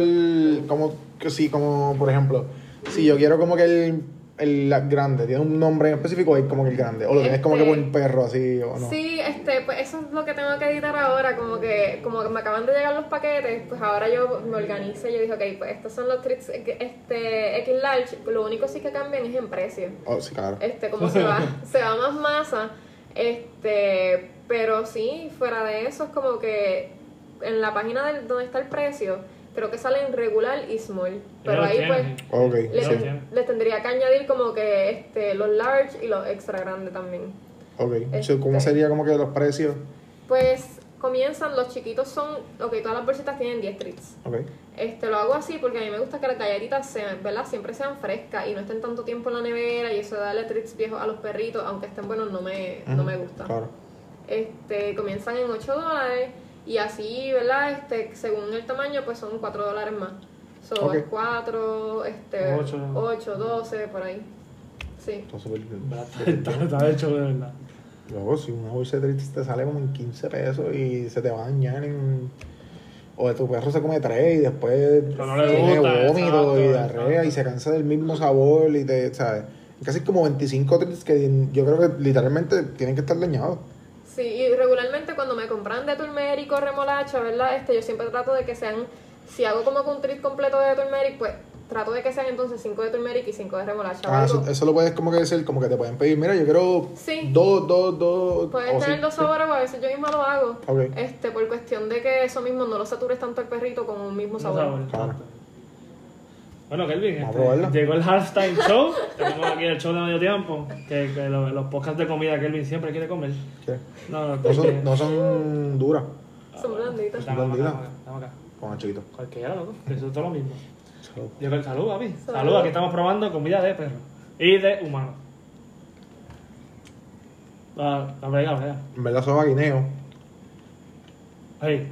Speaker 2: Como que sí, como por ejemplo, si yo quiero como que el, el la- grande, tiene un nombre en específico, es como que el grande. O lo tienes como que por
Speaker 3: Este-
Speaker 2: un perro así, o no.
Speaker 3: Sí, este, pues eso es lo que tengo que editar ahora, como que, como que me acaban de llegar los paquetes, pues ahora yo me organicé, yo dije, ok, pues estos son los treats este, X large, lo único sí que cambian es en precio.
Speaker 2: Oh, sí, claro.
Speaker 3: Este, como se va, se va más masa, este, pero sí, fuera de eso es como que en la página del, donde está el precio, creo que salen regular y small, pero ahí pues
Speaker 1: tienen.
Speaker 2: Sí.
Speaker 3: les tendría que añadir como que este, los large y los extra grandes también.
Speaker 2: Ok. So, ¿Cómo
Speaker 3: Este-
Speaker 2: sería como que los precios?
Speaker 3: Pues comienzan, los chiquitos son, ok, todas las bolsitas tienen 10 treats. Este, lo hago así porque a mí me gusta que las galletitas sean, ¿verdad? Siempre sean frescas y no estén tanto tiempo en la nevera y eso de darle treats viejos a los perritos, aunque estén buenos, no me, no me gusta.
Speaker 2: Claro.
Speaker 3: Este, comienzan en 8 dólares y así, ¿verdad? Este, según el tamaño, pues son 4 dólares más. So,
Speaker 2: Ok.
Speaker 3: es 4, este,
Speaker 1: Ocho.
Speaker 3: 8, 12, por ahí. Sí.
Speaker 2: Está súper bien.
Speaker 1: Está, está, hecho de verdad.
Speaker 2: Luego, si una bolsa de treats te sale como en 15 pesos y se te va a dañar en... O de tu perro se come tres y después
Speaker 1: Pero no le
Speaker 2: tiene
Speaker 1: gusta,
Speaker 2: vómito y
Speaker 1: exacto,
Speaker 2: diarrea y se cansa del mismo sabor y te, ¿sabes? Casi como 25 treats que yo creo que literalmente tienen que estar dañados.
Speaker 3: Sí, y regularmente cuando me compran de turmeric o remolacha, ¿verdad? Este, yo siempre trato de que sean, si hago como que un treat completo de turmeric, pues trato de que sean entonces 5 de turmeric y 5 de remolacha.
Speaker 2: Ah, eso, eso lo puedes como que decir, como que te pueden pedir, mira, yo quiero
Speaker 3: Sí.
Speaker 2: dos, dos, dos...
Speaker 3: Pueden tener
Speaker 2: sí,
Speaker 3: dos sabores a veces yo misma lo hago.
Speaker 2: Ok.
Speaker 3: Este, por cuestión de que eso mismo no lo satures tanto el perrito con un mismo
Speaker 1: No
Speaker 3: sabor.
Speaker 1: sabor,
Speaker 2: Claro.
Speaker 1: Bueno, Kelvin, este, llegó el halftime show. Tenemos aquí el show de medio tiempo. Que, que los, los podcasts de comida Kelvin siempre quiere comer.
Speaker 2: ¿Qué?
Speaker 1: No, no,
Speaker 2: No son, no son duras,
Speaker 3: Son blanditas.
Speaker 1: Acá,
Speaker 2: blanditas.
Speaker 1: estamos acá,
Speaker 2: con el chiquito.
Speaker 1: Cualquiera, loco. Eso es todo lo mismo.
Speaker 2: So,
Speaker 1: Llegó el salud, papi.
Speaker 3: Salud.
Speaker 1: Salud, aquí estamos probando comida de perro. Y de humano. La brega, la brega.
Speaker 2: En verdad son guineo.
Speaker 1: Ay,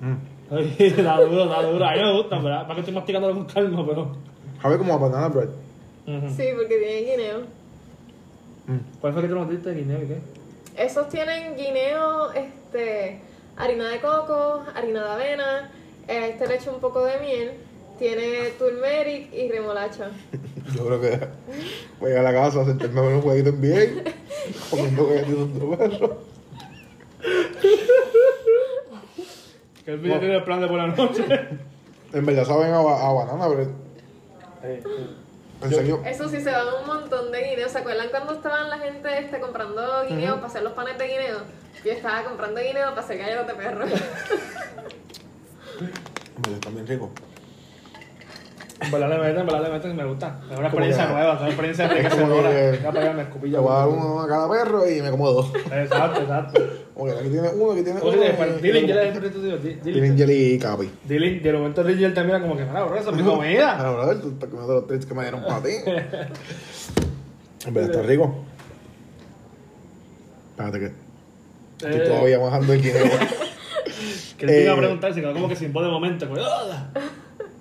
Speaker 2: Mm.
Speaker 1: Ay, está duro, está duro. A mí me gustan, ¿verdad? Para que estoy masticándolo con calma, pero.
Speaker 2: Sabe como a banana bread.
Speaker 1: Ujú.
Speaker 3: Sí, porque tienen guineo.
Speaker 2: Mm.
Speaker 1: ¿Cuál fue que tú nos diste de guineo y qué?
Speaker 3: Esos tienen guineo, este, harina de coco, harina de avena, eh, este le echo un poco de miel, tiene turmeric y remolacha.
Speaker 2: Yo creo que voy a la casa a sentarme a ver un jueguito en bien, comiendo jueguitos de perro.
Speaker 1: Kelvin ya tiene el plan de por la noche.
Speaker 2: En verdad saben a, a banana serio.
Speaker 3: Eso sí, se dan un montón de guineos. ¿Se acuerdan cuando estaban la gente este, comprando guineo para hacer los panes de guineo? Yo estaba comprando guineo para hacer galletas de perro.
Speaker 2: En verdad están bien ricos.
Speaker 1: En verdad le meten, en verdad le meten, me gusta. Es una experiencia
Speaker 2: que-
Speaker 1: nueva, es una experiencia
Speaker 2: Es
Speaker 1: enriquecedora.
Speaker 2: que-
Speaker 1: Voy a pegarme el
Speaker 2: Yo
Speaker 1: cupillo.
Speaker 2: voy a dar uno a cada perro y me como dos.
Speaker 1: Exacto, exacto.
Speaker 2: Que aquí tiene uno, aquí tiene
Speaker 1: ¿Cómo
Speaker 2: uno.
Speaker 1: yo le dije perrito tío. Di-
Speaker 2: Tienen
Speaker 1: Dylan.
Speaker 2: jelly y capi.
Speaker 1: Dylan, de momento Dylan te mira como que, mira, bro, eso es mi comida.
Speaker 2: Ah, brother, tú estás comiendo los treats que me dieron para ti. En verdad está rico. Espérate que estoy
Speaker 1: Eh,
Speaker 2: todavía bajando el guineo.
Speaker 1: Que te iba a
Speaker 2: Eh,
Speaker 1: preguntar, se quedó como que sin voz de momento. Como.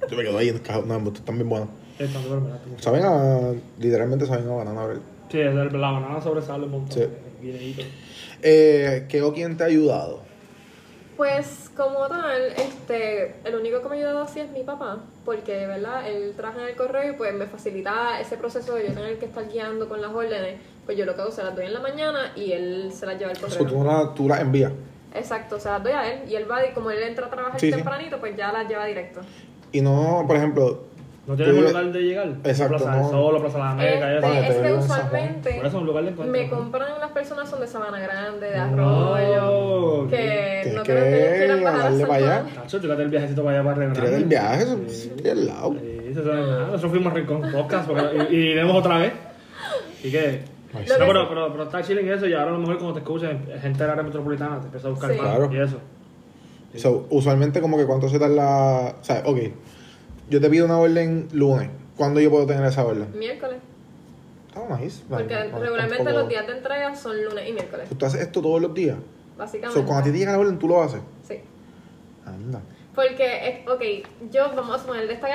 Speaker 2: Yo me quedo ahí en cajón. No, estos están bien buenos.
Speaker 1: Está súper barato.
Speaker 2: Saben a. Literalmente saben a banana bread.
Speaker 1: Sí, la banana sobresale un montón.
Speaker 2: Sí.
Speaker 1: de.
Speaker 2: Eh, ¿Qué o quién te ha ayudado?
Speaker 3: Pues como tal, este, el único que me ha ayudado así es mi papá, porque verdad, él trabaja en el correo y pues me facilita ese proceso de yo tener que estar guiando con las órdenes, pues yo lo que hago se las doy en la mañana y él se las lleva al
Speaker 2: So,
Speaker 3: correo.
Speaker 2: tú, la, tú la envías.
Speaker 3: Exacto, se las doy a él y él va y como él entra a trabajar
Speaker 2: Sí, sí.
Speaker 3: tempranito, pues ya las lleva directo.
Speaker 2: Y no, por ejemplo,
Speaker 1: ¿No tienes un lugar de llegar?
Speaker 2: Exacto,
Speaker 1: Plaza del
Speaker 2: no.
Speaker 1: Sol, Plaza de la América, y
Speaker 3: Este,
Speaker 1: eso.
Speaker 3: Es que
Speaker 2: en
Speaker 3: usualmente
Speaker 1: Por eso es un lugar de encuentro.
Speaker 3: me
Speaker 1: ¿no?
Speaker 3: compran las personas son de Sabana Grande, de
Speaker 1: No,
Speaker 3: Arroyo, que no
Speaker 2: que
Speaker 3: creo que quieran bajar a
Speaker 2: para allá.
Speaker 1: Tírate el viajecito para allá para
Speaker 2: tírate el viaje, eso
Speaker 1: Sí.
Speaker 2: es al lado.
Speaker 1: Sí, eso no es nada. Nosotros fuimos a Rincón Podcast porque, y, y iremos otra vez. Así que. No, pero, pero, pero está chilling eso y ahora a lo mejor cuando te escuchen gente del área metropolitana te empieza a buscar
Speaker 3: Sí.
Speaker 1: más
Speaker 2: Claro.
Speaker 1: y eso.
Speaker 2: So, usualmente como que cuánto se tarda, o sea, ok, yo te pido una orden lunes, ¿cuándo yo puedo tener esa orden?
Speaker 3: Miércoles.
Speaker 2: Está nice.
Speaker 3: Porque regularmente los días de entrega son lunes y miércoles.
Speaker 2: ¿Tú haces esto todos los días?
Speaker 3: Básicamente.
Speaker 2: So, cuando a ti te llega la orden, tú lo haces.
Speaker 3: Sí.
Speaker 2: Anda.
Speaker 3: Porque, ok, yo, vamos a suponer, de este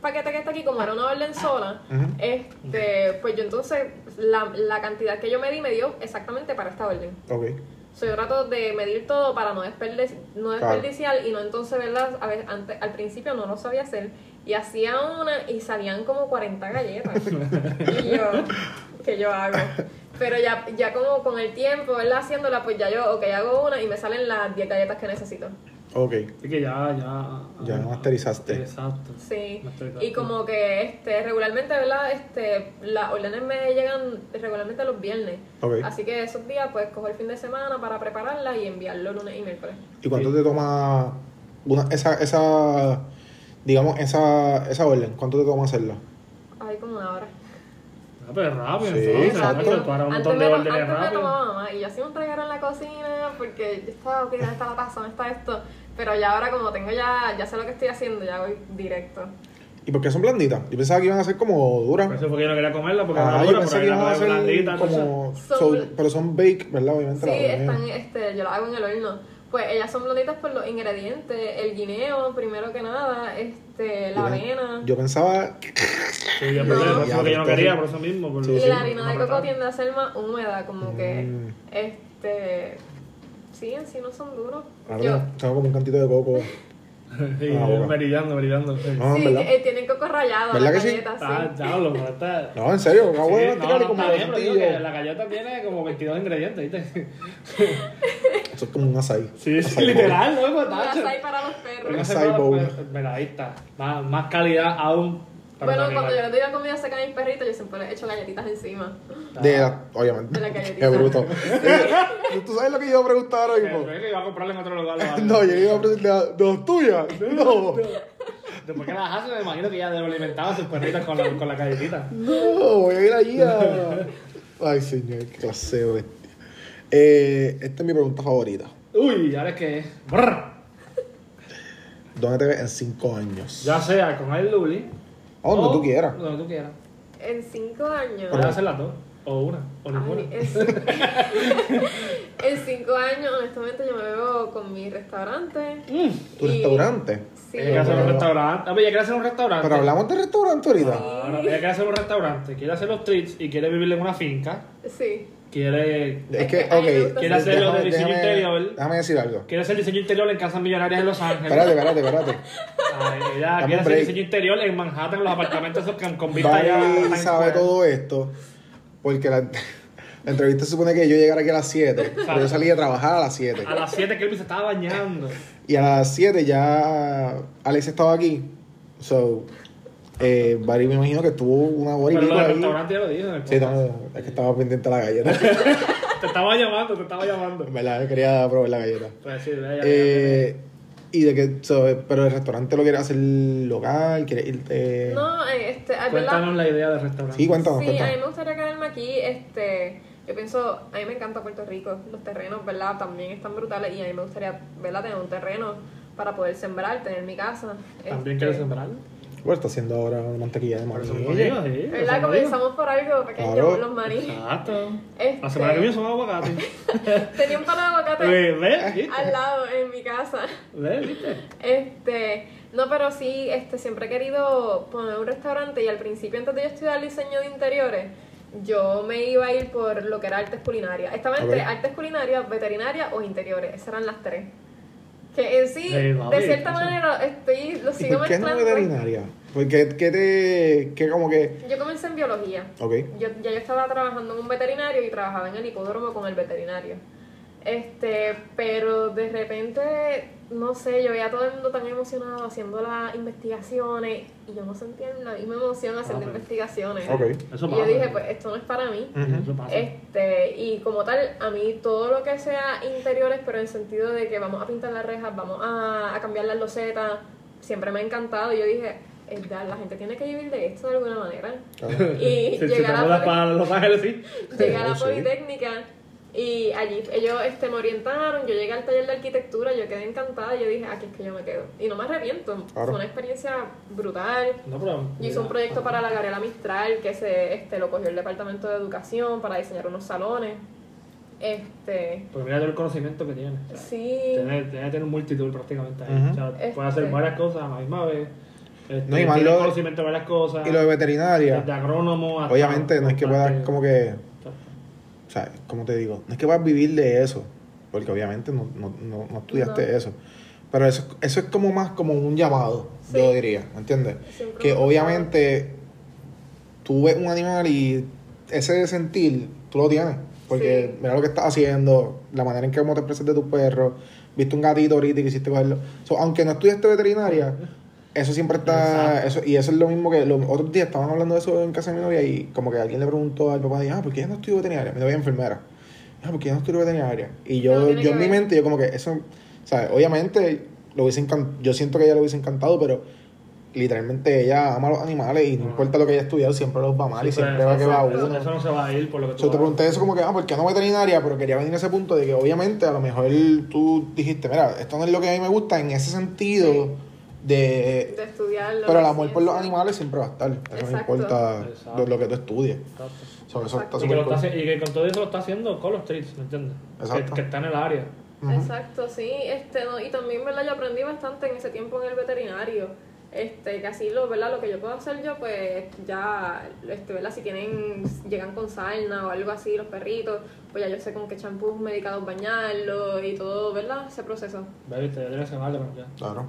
Speaker 3: paquete que está aquí, como era una orden sola, este, pues yo entonces, la, la cantidad que yo medí me dio exactamente para esta orden.
Speaker 2: Ok.
Speaker 3: So, yo trato de medir todo para no, desperdici- no
Speaker 2: Claro.
Speaker 3: desperdiciar y no entonces, ¿verdad? A ver, antes, al principio no lo sabía hacer y hacía una y salían como 40 galletas. y yo, ¿qué yo hago? Pero ya, ya como con el tiempo, ¿verdad? Haciéndola, pues ya yo, ok, hago una y me salen las 10 galletas que necesito.
Speaker 2: Ok.
Speaker 1: Así que ya, ya.
Speaker 2: Ya masterizaste.
Speaker 1: Exacto.
Speaker 3: Sí, y como que este regularmente, ¿verdad? Este, las órdenes me llegan regularmente los viernes.
Speaker 2: Ok.
Speaker 3: Así que esos días pues cojo el fin de semana para prepararlas y enviarlo lunes y miércoles.
Speaker 2: ¿Y cuánto
Speaker 1: Sí.
Speaker 2: te toma una, esa, esa, digamos, esa, esa orden? ¿Cuánto te toma hacerla?
Speaker 3: Ay, como una hora.
Speaker 1: Ah, pero rápido,
Speaker 2: Sí,
Speaker 1: entonces. Tú harás un
Speaker 3: Antes
Speaker 1: montón de
Speaker 3: me, antes me
Speaker 1: rápido.
Speaker 3: tomaba mamá y yo hacía un reguero en la cocina porque yo estaba, ok, ¿dónde está la taza? ¿Dónde está esto? Pero ya ahora como tengo ya, ya sé lo que estoy haciendo, ya voy directo.
Speaker 2: ¿Y por qué son blanditas? Yo pensaba que iban a ser como duras.
Speaker 1: Por eso fue que yo no quería comerla porque
Speaker 2: Ah, yo pensé que iban a ser
Speaker 1: blandita, entonces-
Speaker 2: como...
Speaker 3: Son
Speaker 2: so-
Speaker 3: bl-
Speaker 2: pero son bake, ¿verdad? Obviamente
Speaker 3: Sí, están, este, yo las hago en el horno. Pues ellas son blonditas por los ingredientes, el guineo, primero que nada, este, la
Speaker 2: Yo-
Speaker 3: avena.
Speaker 2: Yo pensaba...
Speaker 1: Sí, yo
Speaker 3: No.
Speaker 1: pensé, por eso
Speaker 2: Ya,
Speaker 1: fue que yo no quería, por eso mismo. Por
Speaker 2: Sí,
Speaker 3: y
Speaker 2: sí.
Speaker 3: la harina de coco tiende a ser más húmeda, como que,
Speaker 2: Mm.
Speaker 3: este, sí, en sí no son duros.
Speaker 2: Ahora
Speaker 3: Yo,
Speaker 2: tengo- como un cantito de coco.
Speaker 1: Sí,
Speaker 2: Ah, bueno.
Speaker 1: merillando, merillando. sí.
Speaker 2: No,
Speaker 3: sí,
Speaker 2: ¿verdad?
Speaker 3: eh, tienen coco rallado,
Speaker 2: ¿Verdad
Speaker 3: las
Speaker 2: que sí?
Speaker 3: galletas, sí.
Speaker 1: Ah, diablo, pero está...
Speaker 2: No, en serio, acabo
Speaker 1: Sí,
Speaker 2: de
Speaker 1: no, no,
Speaker 2: como
Speaker 1: está bien, pero digo que la galleta tiene como 22 ingredientes, ¿viste?
Speaker 2: Eso es como un açaí.
Speaker 1: Sí, sí,
Speaker 2: Açaí
Speaker 1: literal, ¿no?
Speaker 3: Un
Speaker 1: Tacho.
Speaker 3: açaí para los perros.
Speaker 2: Un
Speaker 1: pues, Mira, ahí está. Más, más calidad aún.
Speaker 3: Bueno, cuando yo les doy la comida seca a mis perritos, yo siempre les echo galletitas encima.
Speaker 2: De la, obviamente.
Speaker 3: De la galletita.
Speaker 2: Qué bruto. ¿Tú sabes lo que yo iba a preguntar ahora mismo?
Speaker 1: Eh, que iba a comprarle en otro lugar.
Speaker 2: No, yo iba a preguntar, ¿dos tuyas? No.
Speaker 1: Después que las hace, me imagino que ya debe alimentar a sus perritas con la, con la galletita.
Speaker 2: No, voy a ir allí a... Ay, señor, qué clase de bestia. Eh, esta es mi pregunta favorita.
Speaker 1: Uy, ahora es que. Brr.
Speaker 2: ¿Dónde te ves en cinco años?
Speaker 1: Ya sea con el Luli.
Speaker 2: A donde
Speaker 1: o
Speaker 2: tú quieras.
Speaker 1: Donde tú quieras.
Speaker 3: En cinco años.
Speaker 1: Puedes hacer las dos. O una. O
Speaker 3: Ay,
Speaker 1: ninguna.
Speaker 3: es- en cinco años, honestamente, yo me veo con mi restaurante.
Speaker 1: Mm.
Speaker 2: ¿Tu
Speaker 3: y-
Speaker 2: restaurante?
Speaker 3: Sí.
Speaker 1: Ella quiere hacer un restaurante. A ver, ella quiere hacer un restaurante.
Speaker 2: Pero hablamos de restaurante ahorita.
Speaker 1: Claro, ella quiere hacer un restaurante. Quiere hacer los treats y quiere vivir en una finca.
Speaker 3: Sí.
Speaker 1: Quiere.
Speaker 2: Es que,
Speaker 3: A mí me
Speaker 2: ok.
Speaker 3: gusta
Speaker 1: Quiere hacer lo de diseño
Speaker 2: déjame-
Speaker 1: interior.
Speaker 2: Déjame decir algo.
Speaker 1: Quiere hacer diseño interior en casas millonarias en Los Ángeles.
Speaker 2: Espérate, espérate, espérate.
Speaker 1: Ay, ella
Speaker 2: Dame
Speaker 1: quiere hacer diseño interior en Manhattan, en los apartamentos esos con, con vista ya.
Speaker 2: sabe
Speaker 1: Square.
Speaker 2: todo esto porque la, la entrevista se supone que yo llegara aquí a las 7, pero yo salí a trabajar a las 7.
Speaker 1: A las 7 Kelvin se estaba bañando.
Speaker 2: Y a las 7 ya Alex estaba aquí. So, eh, Barry me imagino que estuvo una hora y
Speaker 1: Pero
Speaker 2: pico
Speaker 1: lo del
Speaker 2: ahí.
Speaker 1: restaurante ya lo dijo. en el
Speaker 2: Sí,
Speaker 1: podcast.
Speaker 2: no, es que estaba pendiente la galleta.
Speaker 1: Te estaba llamando, te estaba llamando.
Speaker 2: En verdad, yo quería probar la galleta.
Speaker 1: Pues sí,
Speaker 2: Eh, y de que, so, pero el restaurante lo quieres hacer local, quieres irte.
Speaker 3: No, eh, este, ay,
Speaker 1: Cuéntanos la idea del restaurante.
Speaker 2: Sí, cuéntanos,
Speaker 3: Sí, a mí
Speaker 2: cuéntanos.
Speaker 3: me gustaría quedarme aquí. Este, yo pienso, a mí me encanta Puerto Rico. Los terrenos, ¿verdad? También están brutales y a mí me gustaría, ¿verdad? Tener un terreno para poder sembrar, tener mi casa.
Speaker 1: También
Speaker 3: Este,
Speaker 1: quieres sembrar.
Speaker 2: Bueno, está haciendo ahora una mantequilla de maní.
Speaker 3: ¿Verdad?
Speaker 1: digo.
Speaker 3: Comenzamos por algo pequeño,
Speaker 2: Claro.
Speaker 3: los maní.
Speaker 1: Exacto.
Speaker 3: Este-
Speaker 1: La semana que viene son aguacates.
Speaker 3: Tenía un palo de aguacate al lado en mi casa.
Speaker 1: ¿Ves? ¿Viste?
Speaker 3: Este, no, pero sí, este, siempre he querido poner un restaurante y al principio antes de yo estudiar diseño de interiores, yo me iba a ir por lo que era artes culinarias. Estaba entre artes culinarias, veterinaria o interiores, esas eran las tres. Que en sí,
Speaker 1: Sí, papi,
Speaker 3: de cierta manera, estoy, lo
Speaker 2: ¿Y
Speaker 3: sigo
Speaker 2: por qué
Speaker 3: mezclando.
Speaker 2: veterinaria? Porque qué te. qué como que.
Speaker 3: Yo comencé en biología.
Speaker 2: Ok.
Speaker 3: Yo, ya yo estaba trabajando en un veterinario y trabajaba en el hipódromo con el veterinario. Este, pero de repente, no sé, yo veía a todo el mundo tan emocionado haciendo las investigaciones y yo no sentía la misma emoción haciendo
Speaker 1: Ah, pero-
Speaker 3: investigaciones.
Speaker 2: Ok.
Speaker 1: Eso
Speaker 3: Y
Speaker 1: pasa.
Speaker 3: yo dije, pues esto no es para mí.
Speaker 1: Eso pasa.
Speaker 3: Este, y como tal, a mí todo lo que sea interiores, pero en sentido de que vamos a pintar las rejas, vamos a, a cambiar las losetas, siempre me ha encantado. Y yo dije, es verdad, la gente tiene que vivir de esto de alguna manera.
Speaker 2: Claro.
Speaker 3: Y llegar a
Speaker 1: Ángeles, sí.
Speaker 3: llegué a la. Politécnica y allí ellos este, me orientaron, yo llegué al taller de arquitectura, yo quedé encantada y yo dije, aquí es que yo me quedo. Y no me arrepiento,
Speaker 2: Claro.
Speaker 3: fue una experiencia brutal.
Speaker 1: No, pero.
Speaker 3: Yo hice un proyecto para la Gabriela Mistral que se este, lo cogió el Departamento de Educación para diseñar unos salones. Este,
Speaker 1: Porque mira todo el conocimiento que tiene. O sea,
Speaker 3: sí,
Speaker 1: Tiene, tiene que tener un multitud prácticamente ahí.
Speaker 2: Ujú.
Speaker 1: O sea,
Speaker 3: Este-
Speaker 1: puede hacer varias cosas a la misma vez. Este,
Speaker 2: No, y más
Speaker 1: tiene
Speaker 2: lo-
Speaker 1: conocimiento de varias cosas.
Speaker 2: Y lo de veterinaria,
Speaker 1: agrónomo hasta.
Speaker 2: obviamente no es que puedas
Speaker 1: parte-
Speaker 2: como que. O sea, como te digo, no es que puedas vivir de eso. Porque obviamente no, no, no, no estudiaste
Speaker 3: No.
Speaker 2: eso. Pero eso, eso es como más como un llamado,
Speaker 3: Sí.
Speaker 2: yo diría, ¿me entiendes?
Speaker 3: Siempre
Speaker 2: Que obviamente tú ves un animal y ese sentir tú lo tienes. Porque
Speaker 3: Sí.
Speaker 2: mira lo que estás haciendo, la manera en que cómo te de tu perro, viste un gatito ahorita y quisiste cogerlo. So, aunque no estudiaste veterinaria, eso siempre está.
Speaker 1: Exacto.
Speaker 2: Eso, y eso es lo mismo que los otros días estaban hablando de eso en casa de mi novia y como que alguien le preguntó al papá, ah, ¿por qué ella no estudió veterinaria? Mi novia es enfermera. Ah, ¿por qué ella no estudió veterinaria? Y yo,
Speaker 3: No,
Speaker 2: yo
Speaker 3: que
Speaker 2: en mi mente, yo como que eso, ¿sabes? Obviamente, lo hubiese encan- yo siento que ella lo hubiese encantado, pero literalmente ella ama los animales y no
Speaker 1: Ah.
Speaker 2: importa lo que haya estudiado, siempre los va mal y
Speaker 1: Sí, pues,
Speaker 2: siempre va que va uno.
Speaker 1: Eso no se va a ir por lo que tú
Speaker 2: So, te pregunté eso como que, ah, ¿por qué no veterinaria? Pero quería venir a ese punto de que obviamente a lo mejor tú dijiste, mira, esto no es lo que a mí me gusta en ese sentido
Speaker 3: Sí.
Speaker 2: De...
Speaker 3: de estudiarlo.
Speaker 2: Pero el amor por los animales siempre va a estar. Eso no importa lo, lo que tú estudies.
Speaker 1: Exacto.
Speaker 2: So, eso está.
Speaker 1: Y que,
Speaker 2: súper
Speaker 1: lo
Speaker 2: cool.
Speaker 1: está haci- y que con todo eso lo está haciendo Call of Streets, ¿me entiendes?
Speaker 2: Exacto.
Speaker 1: Que, que está en el área.
Speaker 3: Exacto, sí, este, no, y también, ¿verdad? Yo aprendí bastante en ese tiempo en el veterinario, este, que así, lo, ¿verdad? Lo que yo puedo hacer yo, pues, ya, este, ¿verdad? Si tienen, llegan con sarna o algo así, los perritos, pues ya yo sé con qué champús medicados bañarlos y todo, ¿verdad? Ese proceso.
Speaker 1: Viste, que background ya.
Speaker 2: Claro.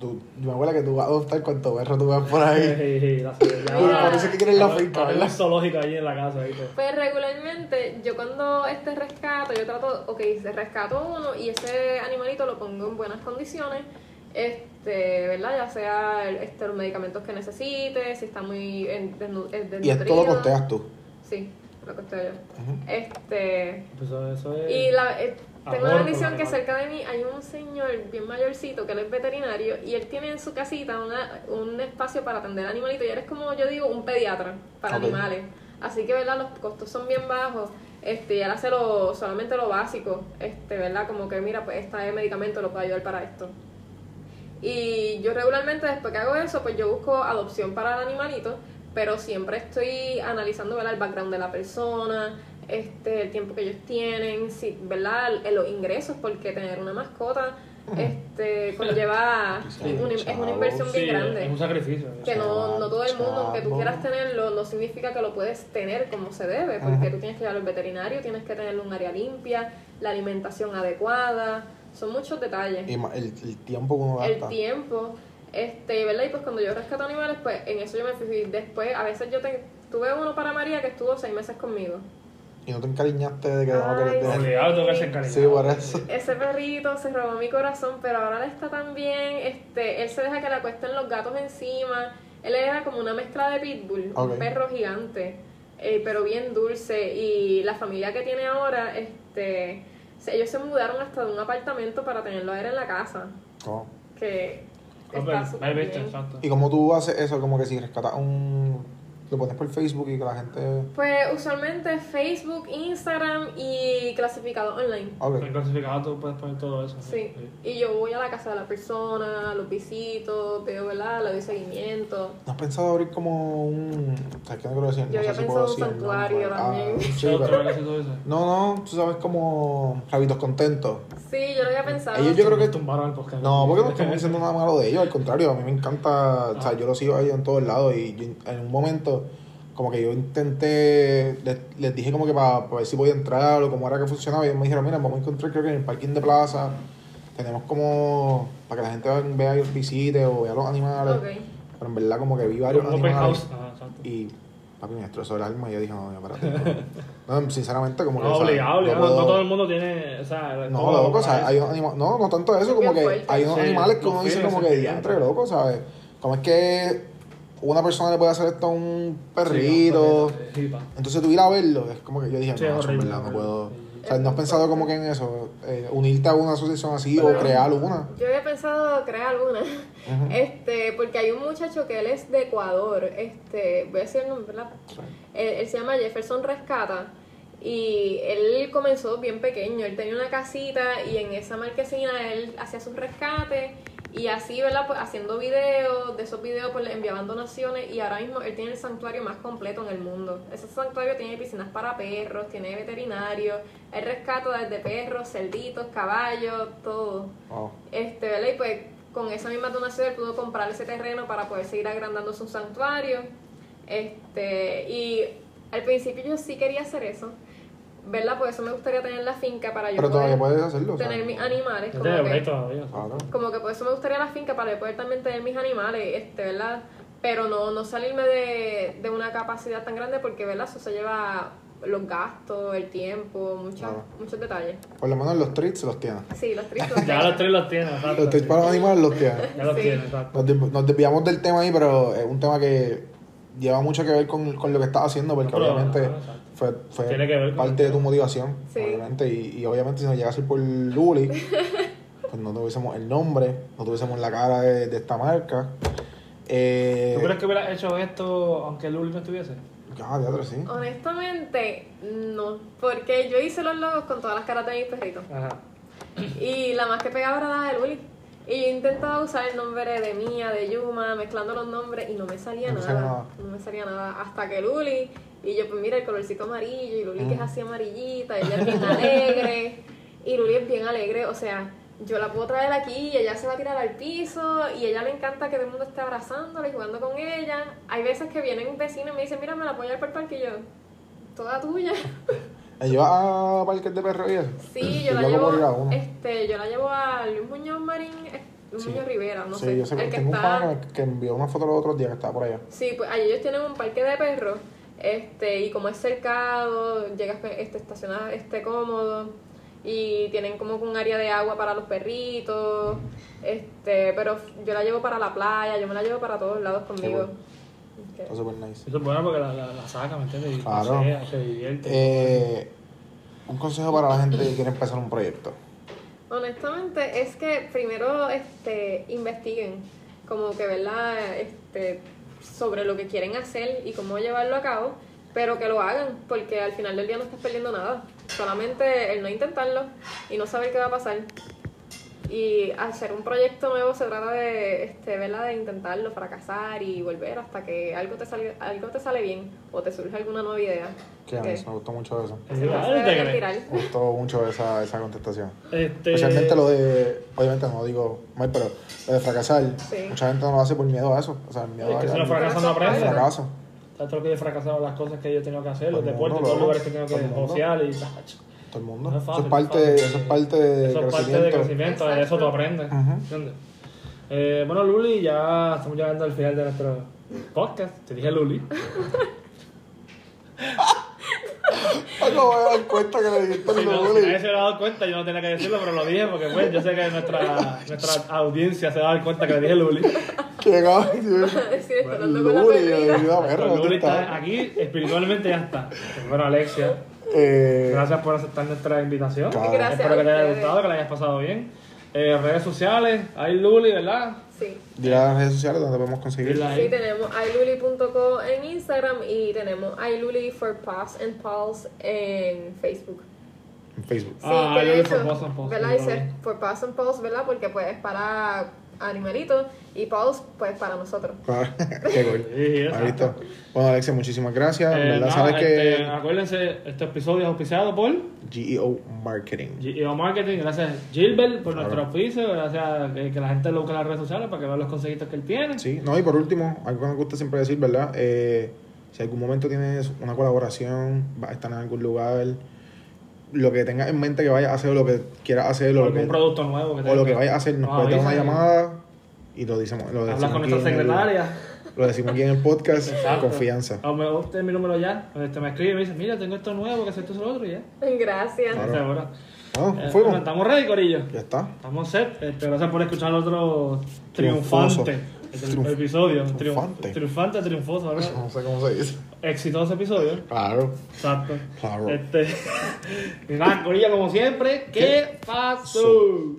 Speaker 2: Tú, yo me acuerdo que tú vas a adoptar cuanto perro tú veas por ahí.
Speaker 1: Sí, la- ya-
Speaker 3: Mira.
Speaker 2: Por eso es que quieres la finca, ¿verdad?
Speaker 1: un zoológico allí en la casa, ¿viste?
Speaker 3: Pues regularmente, yo cuando este rescato, yo trato, ok, se rescato uno y ese animalito lo pongo en buenas condiciones, este, ¿verdad? Ya sea este, los medicamentos que necesite, si está muy en- desnu- eh,
Speaker 2: Y esto lo
Speaker 3: desnutrido.
Speaker 2: costeas tú.
Speaker 3: Sí, lo costeo yo.
Speaker 2: Ujú.
Speaker 3: Este,
Speaker 1: Pues eso, es.
Speaker 3: y la, eh, tengo la bendición que cerca de mí hay un señor bien mayorcito que él es veterinario y él tiene en su casita una, un espacio para atender animalitos y él es como yo digo un pediatra para animales. Así que verdad los costos son bien bajos. Este, y él hace lo, solamente lo básico, este, ¿verdad? Como que mira, pues este medicamento lo puede ayudar para esto. Y yo regularmente después que hago eso, pues yo busco adopción para el animalito, pero siempre estoy analizando ¿verdad? el background de la persona, este, el tiempo que ellos tienen, si, ¿verdad? El- los ingresos, porque tener una mascota este, conlleva, una- es una inversión
Speaker 1: Sí,
Speaker 3: bien grande
Speaker 1: es un sacrificio.
Speaker 3: que no, no todo el mundo, aunque tú quieras tenerlo, no significa que lo puedes tener como se debe, porque
Speaker 2: Ajá.
Speaker 3: tú tienes que llevarlo al veterinario, tienes que tener un área limpia, la alimentación adecuada, son muchos detalles.
Speaker 2: Y el, el tiempo que uno
Speaker 3: El
Speaker 2: gasta.
Speaker 3: tiempo, este, ¿verdad? Y pues cuando yo rescato animales, pues en eso yo me fui. Después, a veces yo te, tuve uno para María que estuvo seis meses conmigo.
Speaker 2: Y no te encariñaste de que no
Speaker 3: Ay,
Speaker 2: querés tener.
Speaker 1: Obligado tengo que ser cariñoso.
Speaker 2: Sí, por eso.
Speaker 3: Ese perrito se robó mi corazón, pero ahora él está tan bien, este, él se deja que le acuesten los gatos encima. Él era como una mezcla de pitbull, un perro gigante, eh, pero bien dulce. Y la familia que tiene ahora, este, se- ellos se mudaron hasta de un apartamento para tenerlo a él en la casa,
Speaker 2: Oh.
Speaker 3: que
Speaker 1: Ah,
Speaker 3: está bien.
Speaker 1: exacto.
Speaker 2: Y como tú haces eso, como que si rescatas un. Lo pones por Facebook y que la gente.
Speaker 3: Pues usualmente Facebook, Instagram y clasificado online.
Speaker 2: Ok.
Speaker 1: En clasificado tú puedes poner todo eso.
Speaker 3: Sí. Y yo voy a la casa de la persona, los visito, veo, ¿verdad? Le doy seguimiento.
Speaker 2: ¿No has pensado abrir como un. ¿Sabes qué no quiero decir?
Speaker 3: Yo
Speaker 2: no
Speaker 3: había
Speaker 2: sé si
Speaker 3: pensado
Speaker 2: puedo
Speaker 3: un
Speaker 2: decir
Speaker 3: santuario
Speaker 2: nombre.
Speaker 3: también.
Speaker 2: Ah, sí,
Speaker 1: Sí, otra
Speaker 2: pero-. No, no, tú sabes como. Rabitos contentos.
Speaker 3: Sí, yo lo había pensado.
Speaker 2: Ellos yo creo que.
Speaker 1: tumbaron el podcast.
Speaker 2: No, porque no estamos diciendo nada malo de ellos, al contrario, a mí me encanta, o sea, yo lo sigo a ellos en todos lados y yo en un momento como que yo intenté, les, les dije como que para ver si podía entrar o cómo era que funcionaba y ellos me dijeron, mira, vamos a encontrar creo que en el parking de plaza tenemos como para que la gente vea y visite o vea los animales. Pero en verdad como que vi varios animales
Speaker 1: house. Ajá,
Speaker 2: y papi me destrozó el alma y yo dije, no, no, espérate. No, no, sinceramente como que...
Speaker 1: No, obligado, obligado.
Speaker 2: puedo-
Speaker 1: No todo el mundo tiene. O sea,
Speaker 2: No, loco, o sea,
Speaker 1: para
Speaker 2: hay unos animales... No, no tanto eso,
Speaker 3: Es
Speaker 2: como que hay unos
Speaker 1: Sí,
Speaker 2: animales que uno dice como que entre loco, ¿sabes? Como es que una persona le puede hacer esto a un perrito...
Speaker 1: Sí.
Speaker 2: Entonces tú ir a verlo, es como que yo dije,
Speaker 1: Sí,
Speaker 2: no,
Speaker 1: horrible,
Speaker 2: verdad no puedo... O sea, ¿no has pensado como que en eso? Eh, unirte a una asociación así o crear una.
Speaker 3: Yo había pensado crear alguna. Este, porque hay un muchacho que él es de Ecuador. Este, voy a decir el nombre, ¿verdad? Él, él se llama Jefferson Rescata. Y él comenzó bien pequeño. Él tenía una casita y en esa marquesina él hacía sus rescates. Y así, ¿verdad? Pues haciendo videos. De esos videos pues le enviaban donaciones. Y ahora mismo él tiene el santuario más completo en el mundo. Ese santuario tiene piscinas para perros, tiene veterinario. Él rescata desde perros, cerditos, caballos, todo. Este, ¿verdad? Y pues con esa misma donación él pudo comprar ese terreno para poder seguir agrandando su santuario. Este, y al principio yo sí quería hacer eso, ¿verdad? Por eso me gustaría tener la finca para yo
Speaker 2: Pero todavía
Speaker 3: poder
Speaker 2: puedes hacerlo.
Speaker 3: tener mis animales. Como que,
Speaker 1: todavía.
Speaker 2: Claro.
Speaker 3: como que por eso me gustaría la finca para yo poder también tener mis animales, este, ¿verdad? Pero no, no salirme de, de una capacidad tan grande porque, ¿verdad? Eso se lleva los gastos, el tiempo, muchos
Speaker 2: Claro.
Speaker 3: muchos detalles.
Speaker 2: Por lo menos los treats los tienes.
Speaker 3: Sí, los tristes.
Speaker 1: Ya los tres los tiene, exacto.
Speaker 2: Los treats para los animales los tienes.
Speaker 1: Ya los
Speaker 3: Sí.
Speaker 1: tiene, exacto.
Speaker 2: Nos, des- nos desviamos del tema ahí, pero es un tema que lleva mucho que ver con, con lo que estás haciendo, porque
Speaker 1: No,
Speaker 2: obviamente. Fue, fue
Speaker 1: Tiene que ver con
Speaker 2: parte de tu motivación,
Speaker 3: Sí.
Speaker 2: obviamente, y, y obviamente si nos llegase por Luli, pues no tuviésemos el nombre, no tuviésemos la cara de, de esta marca. Eh,
Speaker 1: ¿Tú crees que hubiera hecho esto aunque Luli no estuviese?
Speaker 2: Ah, teatro, sí.
Speaker 3: Honestamente, no. Porque yo hice los logos con todas las caras de mis perritos.
Speaker 1: Ajá.
Speaker 3: Y la más que pegaba era la de Luli. Y yo intentaba usar el nombre de Mía, de Yuma, mezclando los nombres y no me salía
Speaker 2: No
Speaker 3: nada. No me salía nada. Hasta que Luli, y yo pues mira el colorcito amarillo, y Luli que es así amarillita, ella es bien alegre. Y Luli es bien alegre, o sea, yo la puedo traer aquí y ella se va a tirar al piso y ella le encanta que todo el mundo esté abrazándola y jugando con ella. Hay veces que vienen vecinos y me dicen, mira, me la llevar por el parque y yo, toda tuya.
Speaker 2: ¿Me llevas a parques de perros y eso?
Speaker 3: Sí, yo la llevo, este, yo la llevo a Luis Muñoz Marín, Luis
Speaker 2: Sí.
Speaker 3: Muñoz Rivera, no
Speaker 2: sí,
Speaker 3: sé,
Speaker 2: yo sé
Speaker 3: el
Speaker 2: que tengo un
Speaker 3: está,
Speaker 2: pana que envió una foto los otros días que estaba por allá.
Speaker 3: sí, pues allí ellos tienen un parque de perros, este, y como es cercado, llegas, este, estacionas, este, cómodo, y tienen como un área de agua para los perritos, este, pero yo la llevo para la playa, yo me la llevo para todos lados conmigo.
Speaker 2: bueno.
Speaker 3: Ok.
Speaker 2: Está súper nice.
Speaker 1: Eso es bueno porque la, la, la saca, ¿me entiendes? Y
Speaker 2: Claro.
Speaker 1: pasea, se divierte.
Speaker 2: Eh, un consejo para la gente que quiere empezar un proyecto.
Speaker 3: Honestamente, es que primero este, investiguen, como que, ¿verdad? Este, sobre lo que quieren hacer y cómo llevarlo a cabo, pero que lo hagan, porque al final del día no estás perdiendo nada. Solamente el no intentarlo y no saber qué va a pasar. Y hacer un proyecto nuevo se trata de, este, ¿verdad? de intentarlo, fracasar y volver hasta que algo te, sale, algo te sale bien o te surge alguna nueva idea.
Speaker 2: Qué
Speaker 3: Ok.
Speaker 2: nice, me gustó mucho eso.
Speaker 3: Tirar.
Speaker 2: Me gustó mucho esa, esa contestación.
Speaker 1: Este,
Speaker 2: Especialmente lo de, obviamente no digo mal, pero lo de fracasar.
Speaker 3: Sí.
Speaker 2: Mucha gente no lo hace por miedo a eso. O sea, el miedo
Speaker 1: Es que
Speaker 2: a-
Speaker 1: si no fracasas no
Speaker 2: al
Speaker 1: aprendes.
Speaker 2: fracaso.
Speaker 1: ¿Sabes todo lo que yo he fracasado las cosas que yo he tenido que hacer? Los
Speaker 2: el
Speaker 1: deportes, los lugares que tengo que
Speaker 2: mundo.
Speaker 1: negociar y tacho.
Speaker 2: Todo el mundo.
Speaker 1: No es fácil,
Speaker 2: eso, es parte,
Speaker 1: fácil.
Speaker 2: eso es parte de
Speaker 1: Eso es parte
Speaker 2: crecimiento.
Speaker 1: de crecimiento, de eso tú aprendes. Eh, bueno, Luli, ya estamos llegando al final de nuestro podcast. Te dije Luli.
Speaker 2: Ay, no voy a dar cuenta que le dijiste
Speaker 1: Si, no, si
Speaker 2: bullying.
Speaker 1: nadie se hubiera dado cuenta, yo no tenía que decirlo, pero lo dije porque pues, yo sé que nuestra, nuestra audiencia se va a dar cuenta que le dije Luli.
Speaker 2: Qué cabrón.
Speaker 3: Decir, esto hablando con la
Speaker 2: Luli,
Speaker 3: perrita.
Speaker 2: ayuda, perro,
Speaker 1: Pero
Speaker 2: ¿dónde
Speaker 1: Luli
Speaker 2: está?
Speaker 1: está aquí, espiritualmente ya está. Bueno, Alexia,
Speaker 2: Eh,
Speaker 1: gracias por aceptar nuestra invitación.
Speaker 2: Claro.
Speaker 3: Gracias
Speaker 1: Espero que te haya gustado, que la hayas pasado bien. Eh, redes sociales, hay Luli, ¿verdad?
Speaker 3: Sí.
Speaker 2: Dile a las redes sociales donde podemos conseguir.
Speaker 3: Sí, tenemos iluli.co en Instagram y tenemos iluli for and Pals en Facebook.
Speaker 2: En Facebook.
Speaker 3: Sí,
Speaker 1: Ah,
Speaker 3: que de
Speaker 1: for and Pals,
Speaker 3: ¿verdad? Dice for Paws and Pals, ¿verdad? Porque pues es para animalitos y Paws pues para nosotros.
Speaker 2: Claro. Qué cool.
Speaker 1: Sí, exacto.
Speaker 2: Ahí visto. Bueno, Alexia, muchísimas gracias.
Speaker 1: Eh,
Speaker 2: verdad,
Speaker 1: nada,
Speaker 2: sabes
Speaker 1: este,
Speaker 2: que
Speaker 1: Acuérdense, este episodio es auspiciado por
Speaker 2: GEO Marketing.
Speaker 1: GEO Marketing. Gracias Gilbert por
Speaker 2: Claro.
Speaker 1: nuestro auspicio. Gracias que, que la gente lo busque en las redes sociales para que vean los consejitos que él tiene.
Speaker 2: Sí, no, y por último, algo que nos gusta siempre decir, ¿verdad? Eh, si algún momento tienes una colaboración, vas a estar en algún lugar, lo que tengas en mente que vayas a hacer o lo que quieras hacer o lo
Speaker 1: algún
Speaker 2: que,
Speaker 1: producto nuevo que
Speaker 2: o lo que vayas a hacer, nos
Speaker 1: Nos
Speaker 2: puedes dar una llamada y lo decimos, lo
Speaker 1: Hablas
Speaker 2: decimos,
Speaker 1: con
Speaker 2: aquí
Speaker 1: nuestra
Speaker 2: en el-
Speaker 1: secretaria.
Speaker 2: lo decimos aquí en el podcast,
Speaker 1: Exacto.
Speaker 2: confianza.
Speaker 1: O me usted mi número ya. Este me escribe y me dice, mira, tengo esto nuevo, que hacer esto y lo otro y ya.
Speaker 3: Gracias.
Speaker 2: Claro.
Speaker 1: Eh,
Speaker 2: fuimos.
Speaker 1: bueno, estamos ready, Corillo.
Speaker 2: Ya está.
Speaker 1: Estamos set. Este, gracias por escuchar otro
Speaker 2: Triunfoso.
Speaker 1: triunfante este
Speaker 2: Triunf-
Speaker 1: episodio.
Speaker 2: triunfante.
Speaker 1: Triunfante. Triunfoso, ¿verdad?
Speaker 2: No sé cómo se dice.
Speaker 1: Exitoso episodio.
Speaker 2: Claro.
Speaker 1: Exacto.
Speaker 2: Claro.
Speaker 1: Este. nada, como siempre, ¿qué pasó?
Speaker 2: So-